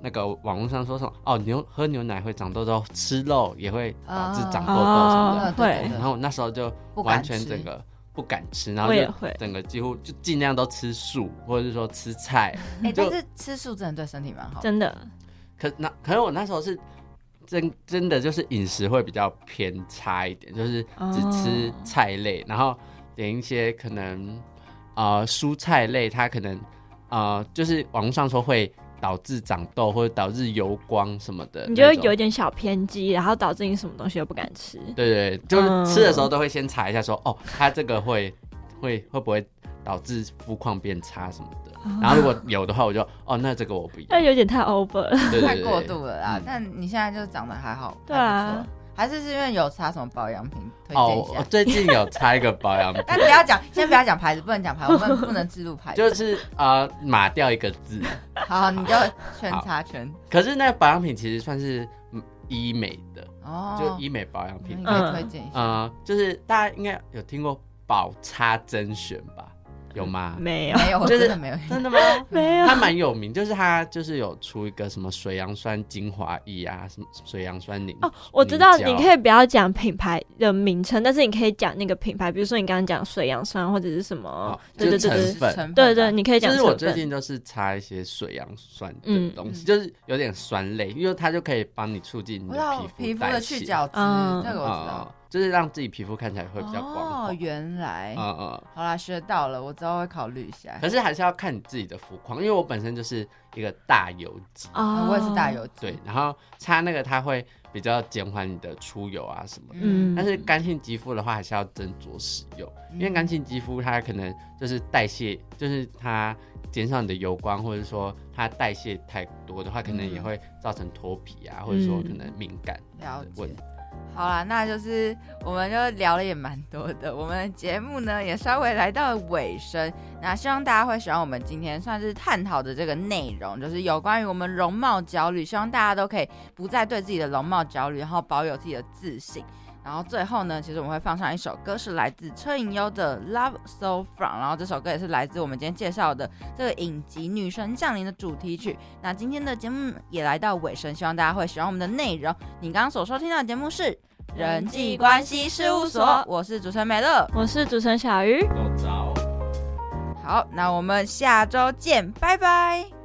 Speaker 6: 那个网络上说什么，哦，牛喝牛奶会长痘痘，吃肉也会导致长痘痘什么的。
Speaker 1: 对
Speaker 6: 然后我那时候就完全
Speaker 1: 吃
Speaker 6: 整个不敢吃，然后
Speaker 2: 也会
Speaker 6: 整个几乎就尽量都吃素，或者是说吃菜。
Speaker 1: 哎，
Speaker 6: 就
Speaker 1: 但是吃素真的对身体蛮好。
Speaker 2: 真的，
Speaker 6: 可那可是我那时候是真真的就是饮食会比较偏差一点，就是只吃
Speaker 2: 哦
Speaker 6: 菜类，然后点一些可能呃蔬菜类，它可能呃就是网络上说会导致长痘或者导致油光什么的，
Speaker 2: 你就会有一点小偏激，然后导致你什么东西都不敢吃。
Speaker 6: 对对，就是
Speaker 2: 嗯
Speaker 6: 吃的时候都会先查一下说，哦，它这个会会会不会导致肤况变差什么的。然后如果有的话，我就哦，那这个我不要。
Speaker 2: 那有点太 over 了。
Speaker 6: 对对对
Speaker 1: 太过度了啦
Speaker 6: 嗯。
Speaker 1: 但你现在就长得还好，
Speaker 2: 对啊
Speaker 1: 还是是因为有擦什么保养品推荐
Speaker 6: 哦
Speaker 1: 一，下。
Speaker 6: 我最近有擦一个保养品，<laughs>
Speaker 1: 但不要讲，先不要讲牌子，不能讲牌子，<laughs> 我们不能自录牌子。
Speaker 6: 就是呃码掉一个字，
Speaker 1: 好，你就全擦全
Speaker 6: 可是那个保养品其实算是嗯医美的，
Speaker 1: 哦。
Speaker 6: 就医美保养品
Speaker 1: 你。可以推荐一下。
Speaker 6: 呃，就是大家应该有听过宝擦甄选吧？有吗？
Speaker 2: 没有，
Speaker 1: 没有，
Speaker 6: 就是
Speaker 1: 真的没有。
Speaker 6: 真的吗？<laughs>
Speaker 2: 没有。
Speaker 6: 它蛮有名，就是它就是有出一个什么水杨酸精华液啊，什么水杨酸凝
Speaker 2: 哦，我知道，你可以不要讲品牌的名称，但是你可以讲那个品牌，比如说你刚刚讲水杨酸或者是什么
Speaker 6: 哦，
Speaker 2: 对对
Speaker 6: 就是
Speaker 2: 对对，
Speaker 6: 成分。
Speaker 2: 对对，你可以讲成分。
Speaker 6: 就是我最近都是擦一些水杨酸的
Speaker 2: 嗯
Speaker 6: 东西，
Speaker 1: 嗯。
Speaker 6: 就是有点酸类，因为它就可以帮你促进你
Speaker 1: 皮肤
Speaker 6: 肤代谢。
Speaker 1: 的去角质，
Speaker 2: 嗯。
Speaker 1: 这个我知道。
Speaker 6: 啊。就是让自己皮肤看起来会比较光滑。
Speaker 1: 哦，原来，
Speaker 6: 嗯嗯，
Speaker 1: 好啦，学到了，我之后会考虑一下。
Speaker 6: 可是还是要看你自己的肤况，因为我本身就是一个大油肌，
Speaker 1: 啊我也是大油肌，
Speaker 6: 对，然后擦那个它会比较减缓你的出油啊什么的。
Speaker 2: 嗯。
Speaker 6: 但是干性肌肤的话，还是要斟酌使用，因为干性肌肤它可能就是代谢，就是它减少你的油光，或者说它代谢太多的话，可能也会造成脱皮啊，或者说可能敏感
Speaker 1: 了解。
Speaker 6: 的问题。
Speaker 1: 好啦，那就是我们就聊了也蛮多的，我们的节目呢也稍微来到了尾声。那希望大家会喜欢我们今天算是探讨的这个内容，就是有关于我们容貌焦虑，希望大家都可以不再对自己的容貌焦虑，然后保有自己的自信。然后最后呢，其实我们会放上一首歌，是来自车银优的《Love So From》，然后这首歌也是来自我们今天介绍的这个影集《女神降临》的主题曲。那今天的节目也来到尾声，希望大家会喜欢我们的内容。你刚刚所收听到的节目是人际关系事务所，我是主持人美乐，
Speaker 2: 我是主持人小鱼。
Speaker 6: 早。
Speaker 1: 好，那我们下周见，拜拜。